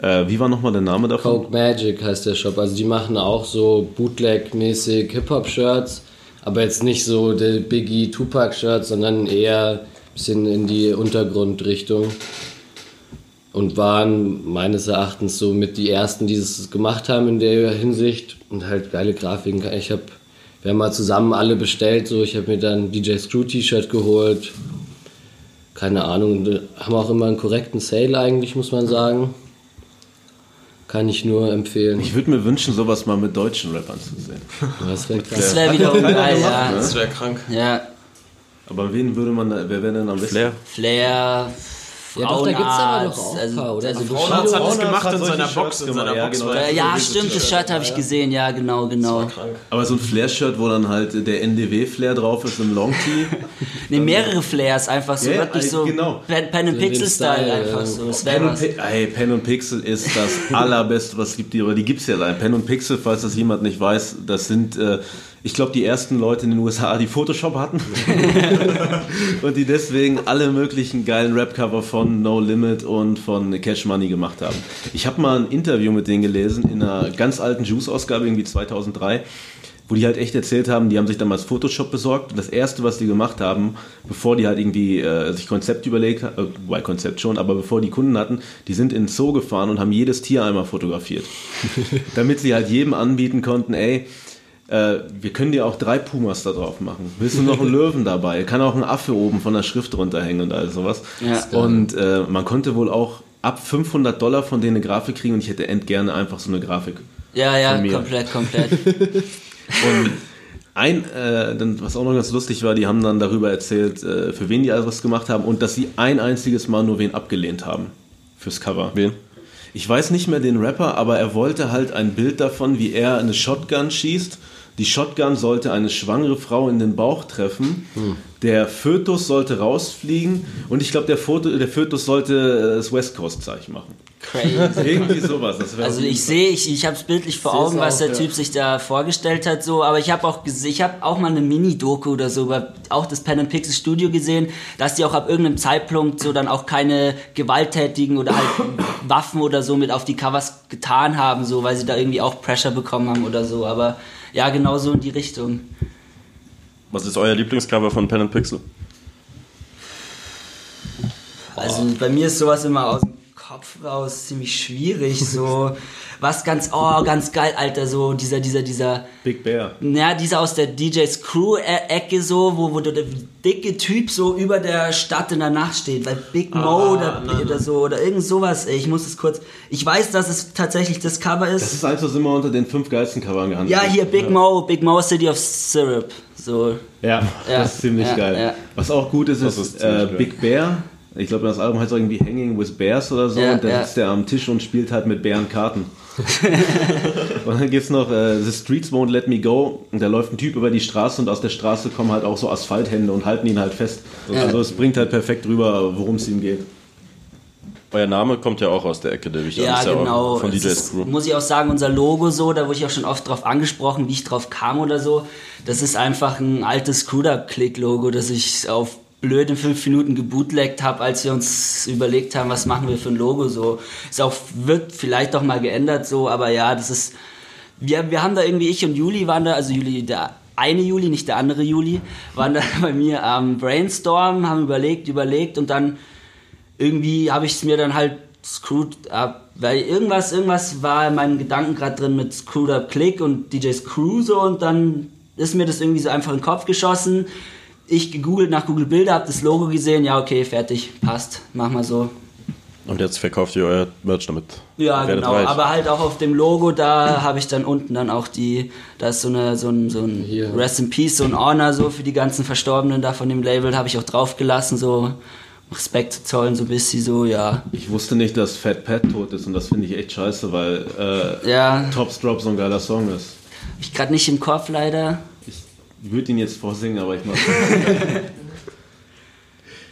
Äh, wie war nochmal der Name davon? Coke Magic heißt der Shop. Also die machen auch so Bootleg-mäßig Hip-Hop-Shirts, aber jetzt nicht so der Biggie Tupac-Shirt, sondern eher ein bisschen in die Untergrundrichtung. Und waren meines Erachtens so mit die ersten, die es gemacht haben in der Hinsicht. Und halt geile Grafiken. Ich habe, wir haben mal zusammen alle bestellt. So, ich habe mir dann DJ Screw T-Shirt geholt. Keine Ahnung, haben auch immer einen korrekten Sale eigentlich, muss man sagen. Kann ich nur empfehlen. Ich würde mir wünschen, sowas mal mit deutschen Rappern zu sehen. Das wäre krass. Das wäre wiederum geil, ja. Das wäre krank. Ja. Aber wen würde man, da- wer wäre denn am besten? Flair. Flair, Ja, doch, da gibt's aber doch Frauenarzt, auch also, paar, oder? also Also Frauenarzt hat das Frauenarzt gemacht hat in seiner Box, in seiner ja, Box. ja, diese stimmt, das. Shirt habe ich gesehen, ja, genau, genau. Krank. Aber so ein Flair-Shirt, wo dann halt der NDW-Flair drauf ist im Long-Tee. Ne, mehrere Flares, einfach so Ja, ja, wirklich so genau. Pen, Pen and Pixel-Style Style, einfach ja. so. Das Pen und, ey, Pen und Pixel ist das allerbeste, was es gibt. Die, aber die gibt es ja allein. Pen und Pixel, falls das jemand nicht weiß, das sind, äh, ich glaube, die ersten Leute in den USA, die Photoshop hatten. und die deswegen alle möglichen geilen Rap-Cover von No Limit und von Cash Money gemacht haben. Ich habe mal ein Interview mit denen gelesen in einer ganz alten Juice-Ausgabe, irgendwie 2003. wo die halt echt erzählt haben, die haben sich damals Photoshop besorgt und das erste, was die gemacht haben, bevor die halt irgendwie äh, sich Konzept überlegt haben, äh, weil Konzept schon, aber bevor die Kunden hatten, die sind in den Zoo gefahren und haben jedes Tier einmal fotografiert. Damit sie halt jedem anbieten konnten, ey, äh, wir können dir auch drei Pumas da drauf machen. Willst du noch einen Löwen dabei? Kann auch ein Affe oben von der Schrift runterhängen und all sowas. Ja. Und äh, man konnte wohl auch ab 500 Dollar von denen eine Grafik kriegen und ich hätte end gerne einfach so eine Grafik. Ja, ja, Von mir. komplett, komplett. Und ein, äh, dann, was auch noch ganz lustig war, die haben dann darüber erzählt, äh, für wen die alles was gemacht haben und dass sie ein einziges Mal nur wen abgelehnt haben fürs Cover. Wen? Ich weiß nicht mehr den Rapper, aber er wollte halt ein Bild davon, wie er eine Shotgun schießt. Die Shotgun sollte eine schwangere Frau in den Bauch treffen. Der Fötus sollte rausfliegen und ich glaube, der, Foto- der Fötus sollte äh, das West Coast Zeichen machen. Crazy. Irgendwie sowas. Also ich sehe, ich, ich habe es bildlich vor Augen, was auch, der ja. Typ sich da vorgestellt hat, so. Aber ich habe auch, ich habe auch mal eine Mini-Doku oder so über auch das Pen and Pixel Studio gesehen, dass die auch ab irgendeinem Zeitpunkt so dann auch keine gewalttätigen oder halt Waffen oder so mit auf die Covers getan haben, so, weil sie da irgendwie auch Pressure bekommen haben oder so. Aber ja, genau so in die Richtung. Was ist euer Lieblingscover von Pen and Pixel? Also bei mir ist sowas immer aus dem Kopf raus ziemlich schwierig. So was ganz, oh, ganz geil, Alter, so dieser, dieser, dieser. Big Bear. Ja, dieser aus der DJs Crew-Ecke so, wo, wo der dicke Typ so über der Stadt in der Nacht steht, weil Big Mo oder, oder so oder irgend sowas, ey, ich muss es kurz. Ich weiß, dass es tatsächlich das Cover Das ist. ist eins, was immer unter den fünf geilsten Covern gehandelt Ja, hier Big Mo, Big Mo City of Syrup. So. Ja, Ja, das ist ziemlich ja, geil. ja. Was auch gut ist, Das ist, ist äh. Big Bear. Ich glaube, das Album heißt irgendwie Hanging with Bears oder so. Ja, und da ja. sitzt der am Tisch und spielt halt mit Bären Karten. und dann gibt's noch äh, The Streets Won't Let Me Go. Und da läuft ein Typ über die Straße und aus der Straße kommen halt auch so Asphalthände und halten ihn halt fest. Also es bringt halt perfekt rüber, worum es ihm geht. Euer Name kommt ja auch aus der Ecke, der ich Ja, ja auch genau. Von Es DJs ist, Crew. muss ich auch sagen, unser Logo so, da wurde ich auch schon oft drauf angesprochen, wie ich drauf kam oder so. Das ist einfach ein altes Screwed-Up-Click-Logo, das ich auf blöde fünf Minuten gebootlegt habe, als wir uns überlegt haben, was machen wir für ein Logo so. Ist auch, wird vielleicht auch mal geändert so, aber ja, das ist, wir, wir haben da irgendwie, ich und Juli waren da, also Juli, der eine Juli, nicht der andere Juli, waren da bei mir am Brainstorm, haben überlegt, überlegt und dann irgendwie habe ich es mir dann halt screwed up, weil irgendwas, irgendwas war in meinen Gedanken gerade drin mit Screwed Up Click und DJs Crew so und dann ist mir das irgendwie so einfach in den Kopf geschossen. Ich gegoogelt nach Google Bilder, hab das Logo gesehen, ja okay, fertig, passt, mach mal so. Und jetzt verkauft ihr euer Merch damit. Ja, Werdet genau, reich. aber halt auch auf dem Logo, da habe ich dann unten dann auch die, da ist so, eine, so ein, so ein Hier. Rest in Peace, so ein Honor so für die ganzen Verstorbenen da von dem Label, habe ich auch draufgelassen, so Respekt zu zollen, so ein bisschen so, ja. Ich wusste nicht, dass Fat Pat tot ist und das finde ich echt scheiße, weil äh, Ja, Tops Drop so ein geiler Song ist. hab ich gerade nicht im Kopf leider. Ich würde ihn jetzt vorsingen, aber ich mache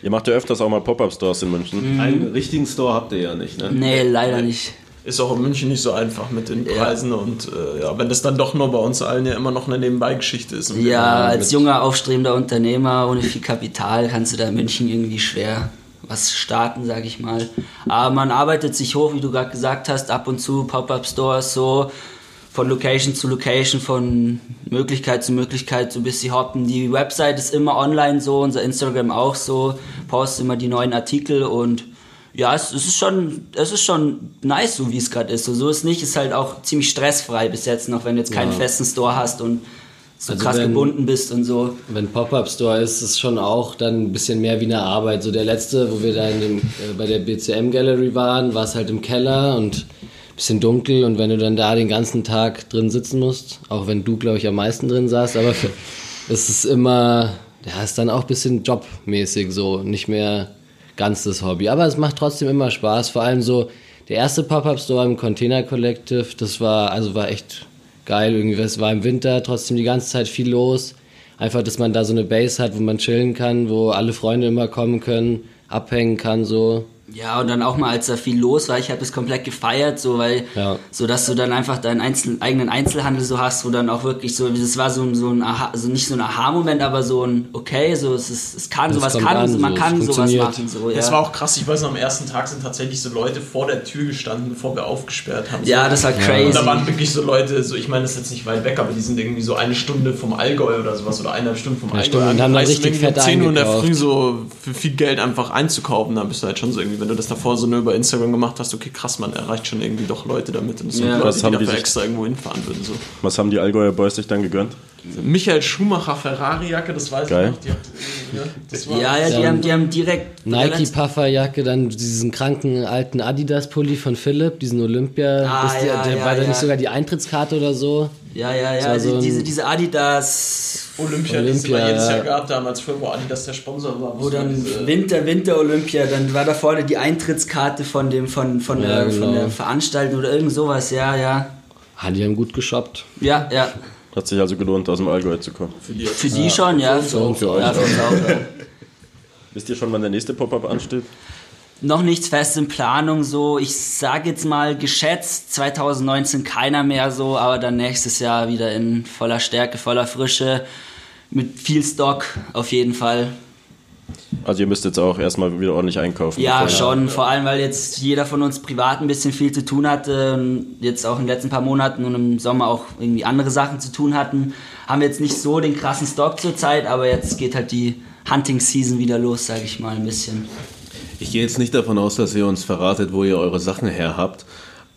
Ihr macht ja öfters auch mal Pop-Up-Stores in München. einen richtigen Store habt ihr ja nicht, ne? Nee, leider nicht. Ist auch in München nicht so einfach mit den Preisen und äh, ja, wenn das dann doch nur bei uns allen ja immer noch eine Nebenbeigeschichte ist. Ja, als junger, aufstrebender Unternehmer ohne viel Kapital kannst du da in München irgendwie schwer was starten, sag ich mal. Aber man arbeitet sich hoch, wie du gerade gesagt hast, ab und zu Pop-Up-Stores so von Location zu Location, von Möglichkeit zu Möglichkeit so ein bisschen hoppen. Die Website ist immer online so, unser Instagram auch so, post immer die neuen Artikel und ja, es, es ist schon, es ist schon nice, so wie es gerade ist. So, so ist nicht, ist halt auch ziemlich stressfrei bis jetzt noch, wenn du jetzt keinen Ja. festen Store hast und so Also krass wenn- gebunden bist und so. Wenn Pop-Up Store ist, ist es schon auch dann ein bisschen mehr wie eine Arbeit. So der letzte, wo wir da in dem, äh, bei der BCM Gallery waren, war es halt im Keller und bisschen dunkel und wenn du dann da den ganzen Tag drin sitzen musst, auch wenn du, glaube ich, am meisten drin saßt, aber es ist immer, ja, ist dann auch ein bisschen jobmäßig so, nicht mehr ganz das Hobby. Aber es macht trotzdem immer Spaß, vor allem so der erste Pop-Up Store im Container Collective, das war, also war echt geil irgendwie. Es war im Winter trotzdem die ganze Zeit viel los. Einfach, dass man da so eine Base hat, wo man chillen kann, wo alle Freunde immer kommen können, abhängen kann, so. Ja, und dann auch mal, als da viel los war, ich habe das komplett gefeiert, so, weil, Ja. so dass du dann einfach deinen Einzel eigenen Einzelhandel so hast, wo dann auch wirklich so, das war so ein, so ein Aha, also nicht so ein Aha-Moment, aber so ein, okay, so, es ist, es kann, Das sowas kann, an, man so, kann es sowas machen, so, ja. Das war auch krass, ich weiß noch, am ersten Tag sind tatsächlich so Leute vor der Tür gestanden, bevor wir aufgesperrt haben. ja, so. das war Und crazy. da waren wirklich so Leute, so ich meine, das ist jetzt nicht weit weg, aber die sind irgendwie so eine Stunde vom Allgäu oder sowas oder eineinhalb Stunden vom Ja, Allgäu. stimmt, und dann um richtig um fett 10 Uhr in der. Früh so für viel Geld einfach einzukaufen. Da bist du halt schon so irgendwie, wenn du das davor so nur über Instagram gemacht hast, okay, krass, man erreicht schon irgendwie doch Leute damit. Und das sind Ja. Leute, Was die haben die dafür sich- extra irgendwo hinfahren würden. So. Was haben die Allgäuer Boys sich dann gegönnt? Michael Schumacher Ferrari-Jacke, das weiß Geil. ich noch. Die hat, ja, das war ja, ja, die Ja. haben, die haben direkt Nike Pufferjacke, dann diesen kranken alten Adidas Pulli von Philipp, diesen Olympia, Ah, das, ja, der ja, war da ja. nicht sogar die Eintrittskarte oder so. Ja, ja, ja, war so diese, diese Adidas, Olympia, die es Olympia, immer jedes ja. Jahr gab, damals früher, wo Adidas der Sponsor war. wo dann diese- Winter, Winter Olympia, dann war da vorne die Eintrittskarte von dem, von, von, Ja, der, von genau. der Veranstaltung oder irgend sowas, ja, ja. Ah, die haben gut geshoppt. Ja, ja. Hat sich also gelohnt, aus dem Allgäu zu kommen. für die Für die schon, ja. für uns, für euch ja, für uns auch, ja. Wisst ihr schon, wann der nächste Pop-Up ansteht? Noch nichts fest in Planung, so. Ich sag jetzt mal geschätzt, 2019 keiner mehr so, aber dann nächstes Jahr wieder in voller Stärke, voller Frische, mit viel Stock auf jeden Fall. Also ihr müsst jetzt auch erstmal wieder ordentlich einkaufen. Ja, bevor- schon. Vor allem, weil jetzt jeder von uns privat ein bisschen viel zu tun hatte. und Jetzt auch in den letzten paar Monaten und im Sommer auch irgendwie andere Sachen zu tun hatten. Haben wir jetzt nicht so den krassen Stock zurzeit, aber jetzt geht halt die Hunting Season wieder los, sag ich mal ein bisschen. Ich gehe jetzt nicht davon aus, dass ihr uns verratet, wo ihr eure Sachen her habt.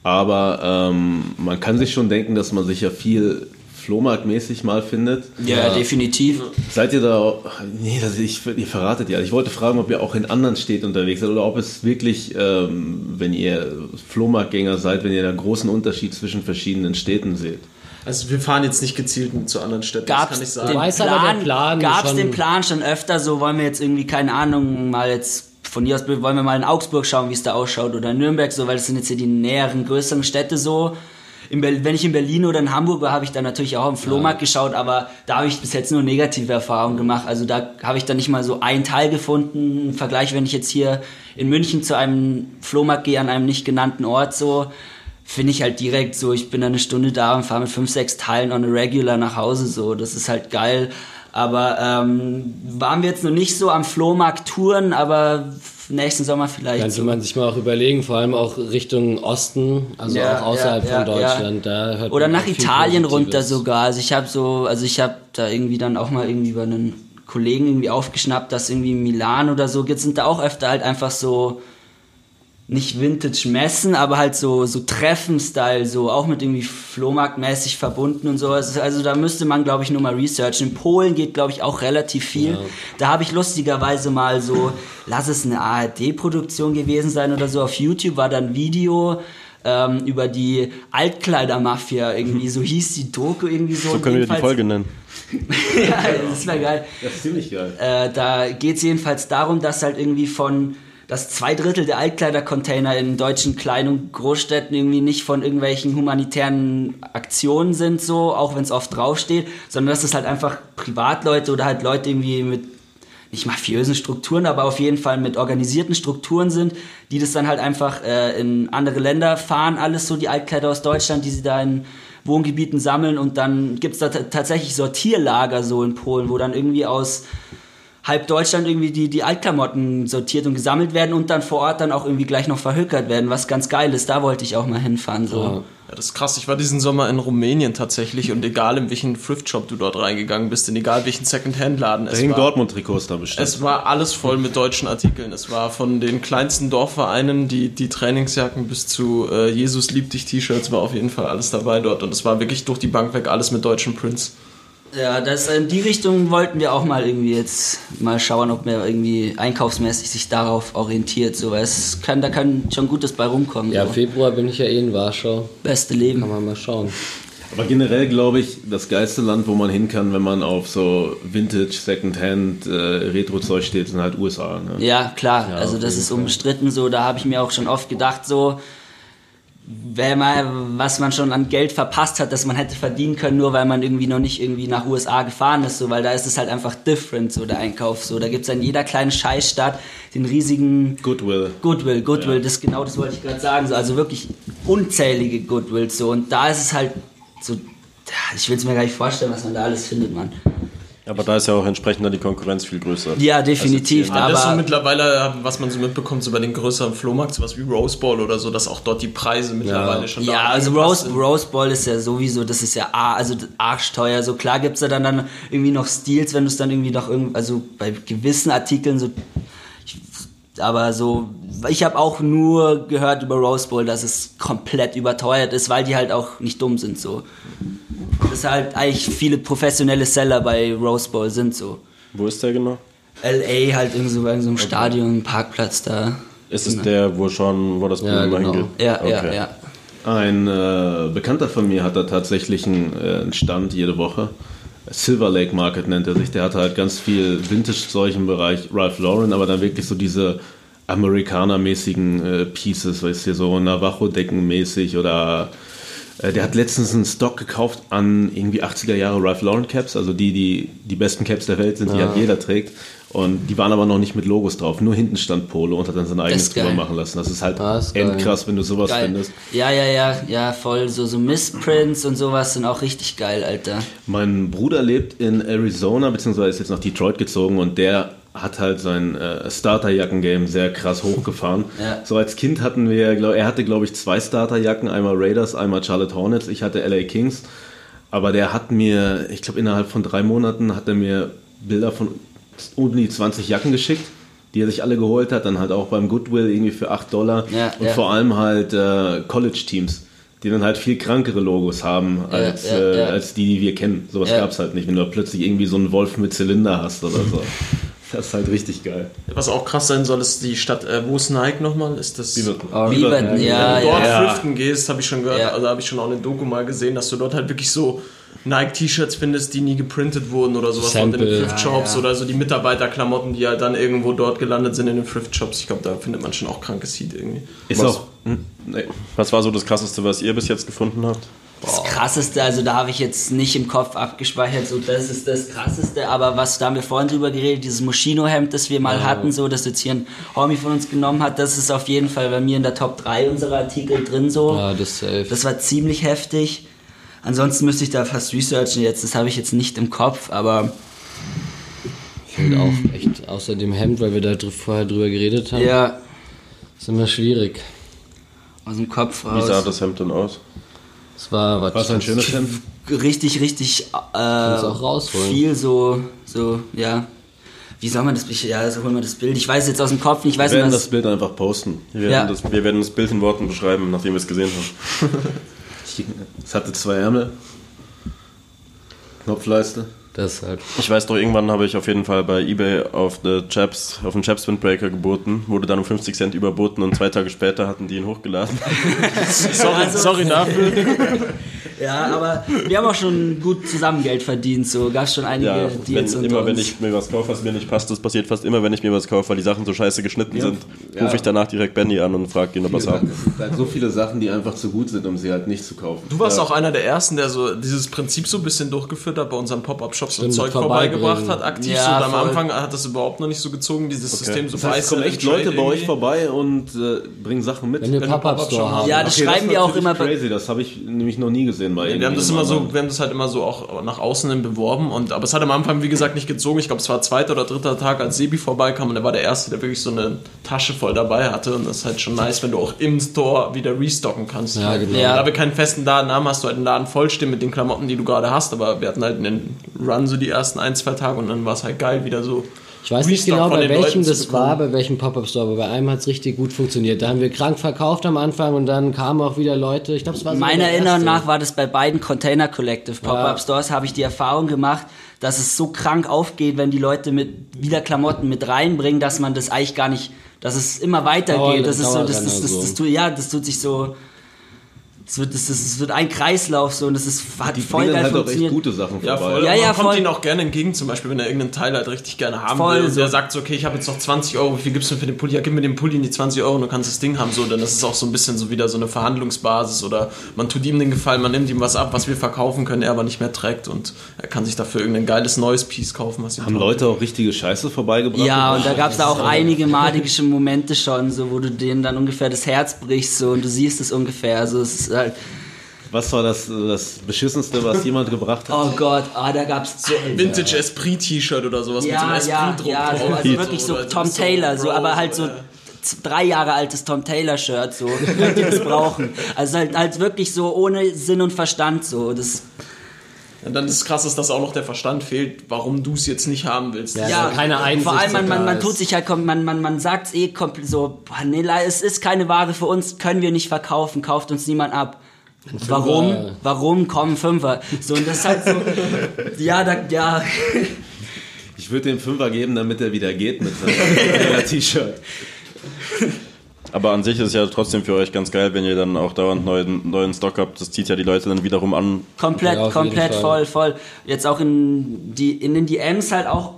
Aber ähm, man kann sich schon denken, dass man sich ja viel Flohmarktmäßig mal findet. Ja, definitiv. Seid ihr da nee, das, ich, ihr verratet ja. Ich wollte fragen, ob ihr auch in anderen Städten unterwegs seid oder ob es wirklich, ähm, wenn ihr Flohmarktgänger seid, wenn ihr da einen großen Unterschied zwischen verschiedenen Städten seht. Also wir fahren jetzt nicht gezielt zu anderen Städten, Gab's das kann ich den sagen. aber Plan, Plan gab's schon- den Plan schon öfter so, wollen wir jetzt irgendwie, keine Ahnung, mal jetzt von hier aus wollen wir mal in Augsburg schauen, wie es da ausschaut oder in Nürnberg so, weil das sind jetzt hier die näheren, größeren Städte so. Wenn ich in Berlin oder in Hamburg war, habe ich dann natürlich auch im Flohmarkt geschaut, aber da habe ich bis jetzt nur negative Erfahrungen gemacht. Also da habe ich dann nicht mal so einen Teil gefunden. Im Vergleich, wenn ich jetzt hier in München zu einem Flohmarkt gehe, an einem nicht genannten Ort so, finde ich halt direkt so, ich bin dann eine Stunde da und fahre mit fünf, sechs Teilen on a regular nach Hause so. Das ist halt geil. Aber ähm, waren wir jetzt noch nicht so am Flohmarkt touren, aber nächsten Sommer vielleicht. Könnte So. man sich mal auch überlegen, vor allem auch Richtung Osten, also Ja, auch außerhalb ja, von Deutschland. Da hört Oder nach Italien runter sogar. Also ich habe so, also ich habe da irgendwie dann auch mal irgendwie über einen Kollegen irgendwie aufgeschnappt, dass irgendwie in Milan oder so gibt, sind da auch öfter halt einfach so nicht Vintage-Messen, aber halt so, so Treffen-Style, so auch mit irgendwie Flohmarktmäßig verbunden und so. Also, da müsste man, glaube ich, nur mal researchen. In Polen geht, glaube ich, auch relativ viel. Da habe ich lustigerweise mal so, lass es eine ARD-Produktion gewesen sein oder so, auf YouTube war dann ein Video ähm, über die Altkleidermafia irgendwie, so hieß die Doku irgendwie so. So können wir die Folge nennen. ja, das wäre geil. Das ist ziemlich geil. Äh, da geht es jedenfalls darum, dass halt irgendwie von dass zwei Drittel der Altkleidercontainer in deutschen Klein- und Großstädten irgendwie nicht von irgendwelchen humanitären Aktionen sind, so, auch wenn es oft draufsteht, sondern dass es halt einfach Privatleute oder halt Leute irgendwie mit nicht mafiösen Strukturen, aber auf jeden Fall mit organisierten Strukturen sind, die das dann halt einfach äh, in andere Länder fahren, alles so die Altkleider aus Deutschland, die sie da in Wohngebieten sammeln und dann gibt's da tatsächlich Sortierlager so in Polen, wo dann irgendwie aus halb Deutschland irgendwie die, die Altklamotten sortiert und gesammelt werden und dann vor Ort dann auch irgendwie gleich noch verhökert werden, was ganz geil ist. Da wollte ich auch mal hinfahren. So. Ja. Das ist krass. Ich war diesen Sommer in Rumänien tatsächlich und egal in welchen Thrift-Shop du dort reingegangen bist, in egal welchen Second-Hand-Laden, Da es hingen Dortmund-Trikots da bestimmt. es war alles voll mit deutschen Artikeln. Es war von den kleinsten Dorfvereinen, die, die Trainingsjacken bis zu äh, Jesus liebt dich T-Shirts, war auf jeden Fall alles dabei dort und es war wirklich durch die Bank weg alles mit deutschen Prints. Ja, das, in die Richtung wollten wir auch mal irgendwie jetzt mal schauen, ob man irgendwie einkaufsmäßig sich darauf orientiert. So, weil es kann, da kann schon Gutes bei rumkommen. Ja, so. Februar bin ich ja eh in Warschau. Beste Leben. Kann man mal schauen. Aber generell glaube ich, das geilste Land, wo man hin kann, wenn man auf so Vintage, Secondhand, äh, Retro-Zeug steht, sind halt USA. Ne? Ja, klar. Ja, also das ist umstritten so. Da habe ich mir auch schon oft gedacht so, man, was man schon an Geld verpasst hat, dass man hätte verdienen können, nur weil man irgendwie noch nicht irgendwie nach USA gefahren ist, so, weil da ist es halt einfach different, so der Einkauf, so, da gibt's in jeder kleinen Scheißstadt den riesigen Goodwill. Goodwill, Goodwill, das genau das wollte ich gerade sagen, so, also wirklich unzählige Goodwills, so, und da ist es halt so, ich will es mir gar nicht vorstellen, was man da alles findet, man. Aber da ist ja auch entsprechend dann die Konkurrenz viel größer. Ja, definitiv, Ja, das so aber mittlerweile, was man so mitbekommt, so bei den größeren Flohmarkt, sowas wie Rose Bowl oder so, dass auch dort die Preise mittlerweile schon da Ja, also Rose, sind. Rose Bowl ist ja sowieso, das ist ja also arschteuer. So klar gibt's da dann, dann irgendwie noch Steals, wenn du es dann irgendwie noch irgendwie, also bei gewissen Artikeln so. Ich, aber so, ich habe auch nur gehört über Rose Bowl, dass es komplett überteuert ist, weil die halt auch nicht dumm sind so. Das halt eigentlich viele professionelle Seller bei Rose Bowl sind so. Wo ist der genau? LA halt irgend so bei so einem Stadion, Parkplatz da. Ist es der, wo schon, wo das Ja, Blumen genau. hingeht? Ja, ja, Okay. ja. Ein äh, Bekannter von mir hat da tatsächlich einen, äh, einen Stand jede Woche. Silver Lake Market nennt er sich. Der hatte halt ganz viel Vintage-Zeug im Bereich Ralph Lauren, aber dann wirklich so diese Amerikaner-mäßigen äh, Pieces, weißt du, so Navajo-Decken-mäßig oder der hat letztens einen Stock gekauft an irgendwie 80er Jahre Ralph Lauren Caps, also die, die die besten Caps der Welt sind, die halt jeder trägt. Und die waren aber noch nicht mit Logos drauf. Nur hinten stand Polo und hat dann sein eigenes drüber machen lassen. Das ist halt Ah, ist endkrass, wenn du sowas Geil. findest. Ja, ja, ja, ja, voll. So, so Missprints und sowas sind auch richtig geil, Alter. Mein Bruder lebt in Arizona, beziehungsweise ist jetzt nach Detroit gezogen und der hat halt sein äh, Starterjacken-Game sehr krass hochgefahren. Ja. So als Kind hatten wir, glaub, er hatte glaube ich zwei Starterjacken, einmal Raiders, einmal Charlotte Hornets, ich hatte LA Kings. Aber der hat mir, ich glaube innerhalb von drei Monaten hat er mir Bilder von um die 20 Jacken geschickt, die er sich alle geholt hat, dann halt auch beim Goodwill irgendwie für 8 Dollar Ja, und ja. vor allem halt äh, College-Teams, die dann halt viel krankere Logos haben als, ja, äh, ja. als die, die wir kennen. Sowas Ja. gab's halt nicht, wenn du plötzlich irgendwie so einen Wolf mit Zylinder hast oder so. Das ist halt richtig geil. Was auch krass sein soll, ist die Stadt, äh, wo ist Nike nochmal? Ist das... Ah, Beaverton, ja, Wenn du dort ja. thriften gehst, habe ich schon gehört, Ja. also habe ich schon auch eine Doku mal gesehen, dass du dort halt wirklich so Nike-T-Shirts findest, die nie geprintet wurden oder sowas dort in den Sample. Thrift-Shops Ja, ja. oder so die Mitarbeiterklamotten, die halt dann irgendwo dort gelandet sind in den Thrift-Shops. Ich glaube, da findet man schon auch krankes Seed irgendwie. Ist Was? auch. Hm, nee. Was war so das Krasseste, was ihr bis jetzt gefunden habt? Das krasseste, also da habe ich jetzt nicht im Kopf abgespeichert, so das ist das krasseste, aber was, da haben wir vorhin drüber geredet, dieses Moschino-Hemd, das wir mal hatten, so, das jetzt hier ein Homie von uns genommen hat, das ist auf jeden Fall bei mir in der Top 3 unserer Artikel drin, so. Ja, das ist safe. Das war ziemlich heftig. Ansonsten müsste ich da fast researchen jetzt, das habe ich jetzt nicht im Kopf, aber Und auch echt außer dem Hemd, weil wir da dr- vorher drüber geredet haben, ja, ist immer schwierig. aus dem Kopf Wie sah raus. das Hemd denn aus? Es war, warte, Was ein schönes Hemd. Richtig, richtig äh, viel so, so, ja. Wie soll man das, ja, so holen wir das Bild. Ich weiß jetzt aus dem Kopf nicht, ich weiß Wir werden das was, Bild einfach posten. Wir werden, Ja. das, wir werden das Bild in Worten beschreiben, nachdem wir es gesehen haben. Es hatte zwei Ärmel. Knopfleiste. Das halt. Ich weiß doch, irgendwann habe ich auf jeden Fall bei Ebay auf, the Chaps, auf den Chaps Windbreaker geboten, wurde dann um 50 Cent überboten und zwei Tage später hatten die ihn hochgeladen. sorry, Also- sorry dafür. Ja, aber wir haben auch schon gut zusammen Geld verdient. So gab es schon einige Ja, Deals wenn, immer wenn uns. ich mir was kaufe, was mir nicht passt, das passiert fast immer, wenn ich mir was kaufe, weil die Sachen so scheiße geschnitten Ja. sind, Ja. rufe ich danach direkt Benny an und frage ihn, ob er es Es haben. sind halt so viele Sachen, die einfach zu gut sind, um sie halt nicht zu kaufen. Du warst Ja. auch einer der ersten, der so dieses Prinzip so ein bisschen durchgeführt hat, bei unseren Pop-Up-Shops Stimmt, Zeug vorbeigebracht hat, aktiv Ja, so. Und am. Anfang hat das überhaupt noch nicht so gezogen, dieses System so Das heißt, es kommen echt Leute bei euch vorbei und äh, bringen Sachen mit. Wenn wir Wenn Pop-Up-Store haben. Ja, das Okay, schreiben ist wir auch immer Crazy, das habe ich nämlich noch nie gesehen bei Wir haben das immer so, wir haben das halt immer so auch nach außen hin beworben und aber es hat am Anfang wie gesagt nicht gezogen. Ich glaube, es war zweiter oder dritter Tag, als Sebi vorbeikam und er war der erste, der wirklich so eine Tasche voll dabei hatte und das ist halt schon nice, wenn du auch im Store wieder restocken kannst. Ja, genau. Ja. Da wir keinen festen Laden haben, hast du halt einen Laden vollstehen mit den Klamotten, die du gerade hast, aber wir hatten halt einen Run so die ersten ein, zwei Tage und dann war es halt geil wieder so. Ich weiß nicht genau, bei welchem das war, bei welchem Pop-Up-Store, aber bei einem hat es richtig gut funktioniert. Da haben wir krank verkauft am Anfang und dann kamen auch wieder Leute. Ich glaube, es war sogar Meiner Erinnerung nach war das bei beiden Container Collective Pop-Up Ja. Stores, habe ich die Erfahrung gemacht, dass es so krank aufgeht, wenn die Leute mit wieder Klamotten mit reinbringen, dass man das eigentlich gar nicht, dass es immer Dauer- weitergeht. Das ist so, das, Dauerrenner das, das, so. das, tut, ja, das tut sich so. Es wird, es, ist- es wird ein Kreislauf so und es ist, hat Die voll geil halt auch echt funktioniert. gute Sachen Ja, vorbei. voll. Ja, ja, man kommt voll. ihnen auch gerne entgegen, zum Beispiel, wenn er irgendeinen Teil halt richtig gerne haben Voll, will und so. der sagt so, okay, ich habe jetzt noch 20 Euro, wie viel gibst du mir für den Pulli? Ja, gib mir den Pulli in die 20 Euro und du kannst das Ding haben, so, dann ist es auch so ein bisschen so wieder so eine Verhandlungsbasis oder man tut ihm den Gefallen, man nimmt ihm was ab, was wir verkaufen können, er aber nicht mehr trägt und er kann sich dafür irgendein geiles neues Piece kaufen, was ihm Haben. Leute auch richtige Scheiße vorbeigebracht? Ja, und da gab es da auch einige magische Momente schon, so wo du denen dann ungefähr das Herz brichst so und du siehst es ungefähr. Also es ist halt, Was war das, das Beschissenste, was jemand gebracht hat? oh Gott, ah, da gab's so Vintage Esprit T-Shirt oder sowas mit so einem Ja, ja, Esprit-Druck ja, so, also wirklich so Tom Taylor, so, aber halt so drei Jahre altes Tom Taylor Shirt, so, die das brauchen. Also halt, halt wirklich so ohne Sinn und Verstand, so, das, Und dann ist es krass, dass das auch noch der Verstand fehlt, warum du es jetzt nicht haben willst. Ja, ja, also keine Einsicht vor allem man, man, sogar man tut sich halt, man, man, man sagt's eh komplett so, le- es ist keine Ware für uns, können wir nicht verkaufen, kauft uns niemand ab. Warum? Warum kommen Fünfer? So, und das ist halt so, ja, da, ja, Ich würde dem Fünfer geben, damit er wieder geht mit seinem T-Shirt. Aber an sich ist es ja trotzdem für euch ganz geil, wenn ihr dann auch dauernd neuen, neuen Stock habt. Das zieht ja die Leute dann wiederum an. Komplett, Ja, komplett voll, voll. Jetzt auch in, die, in den DMs halt auch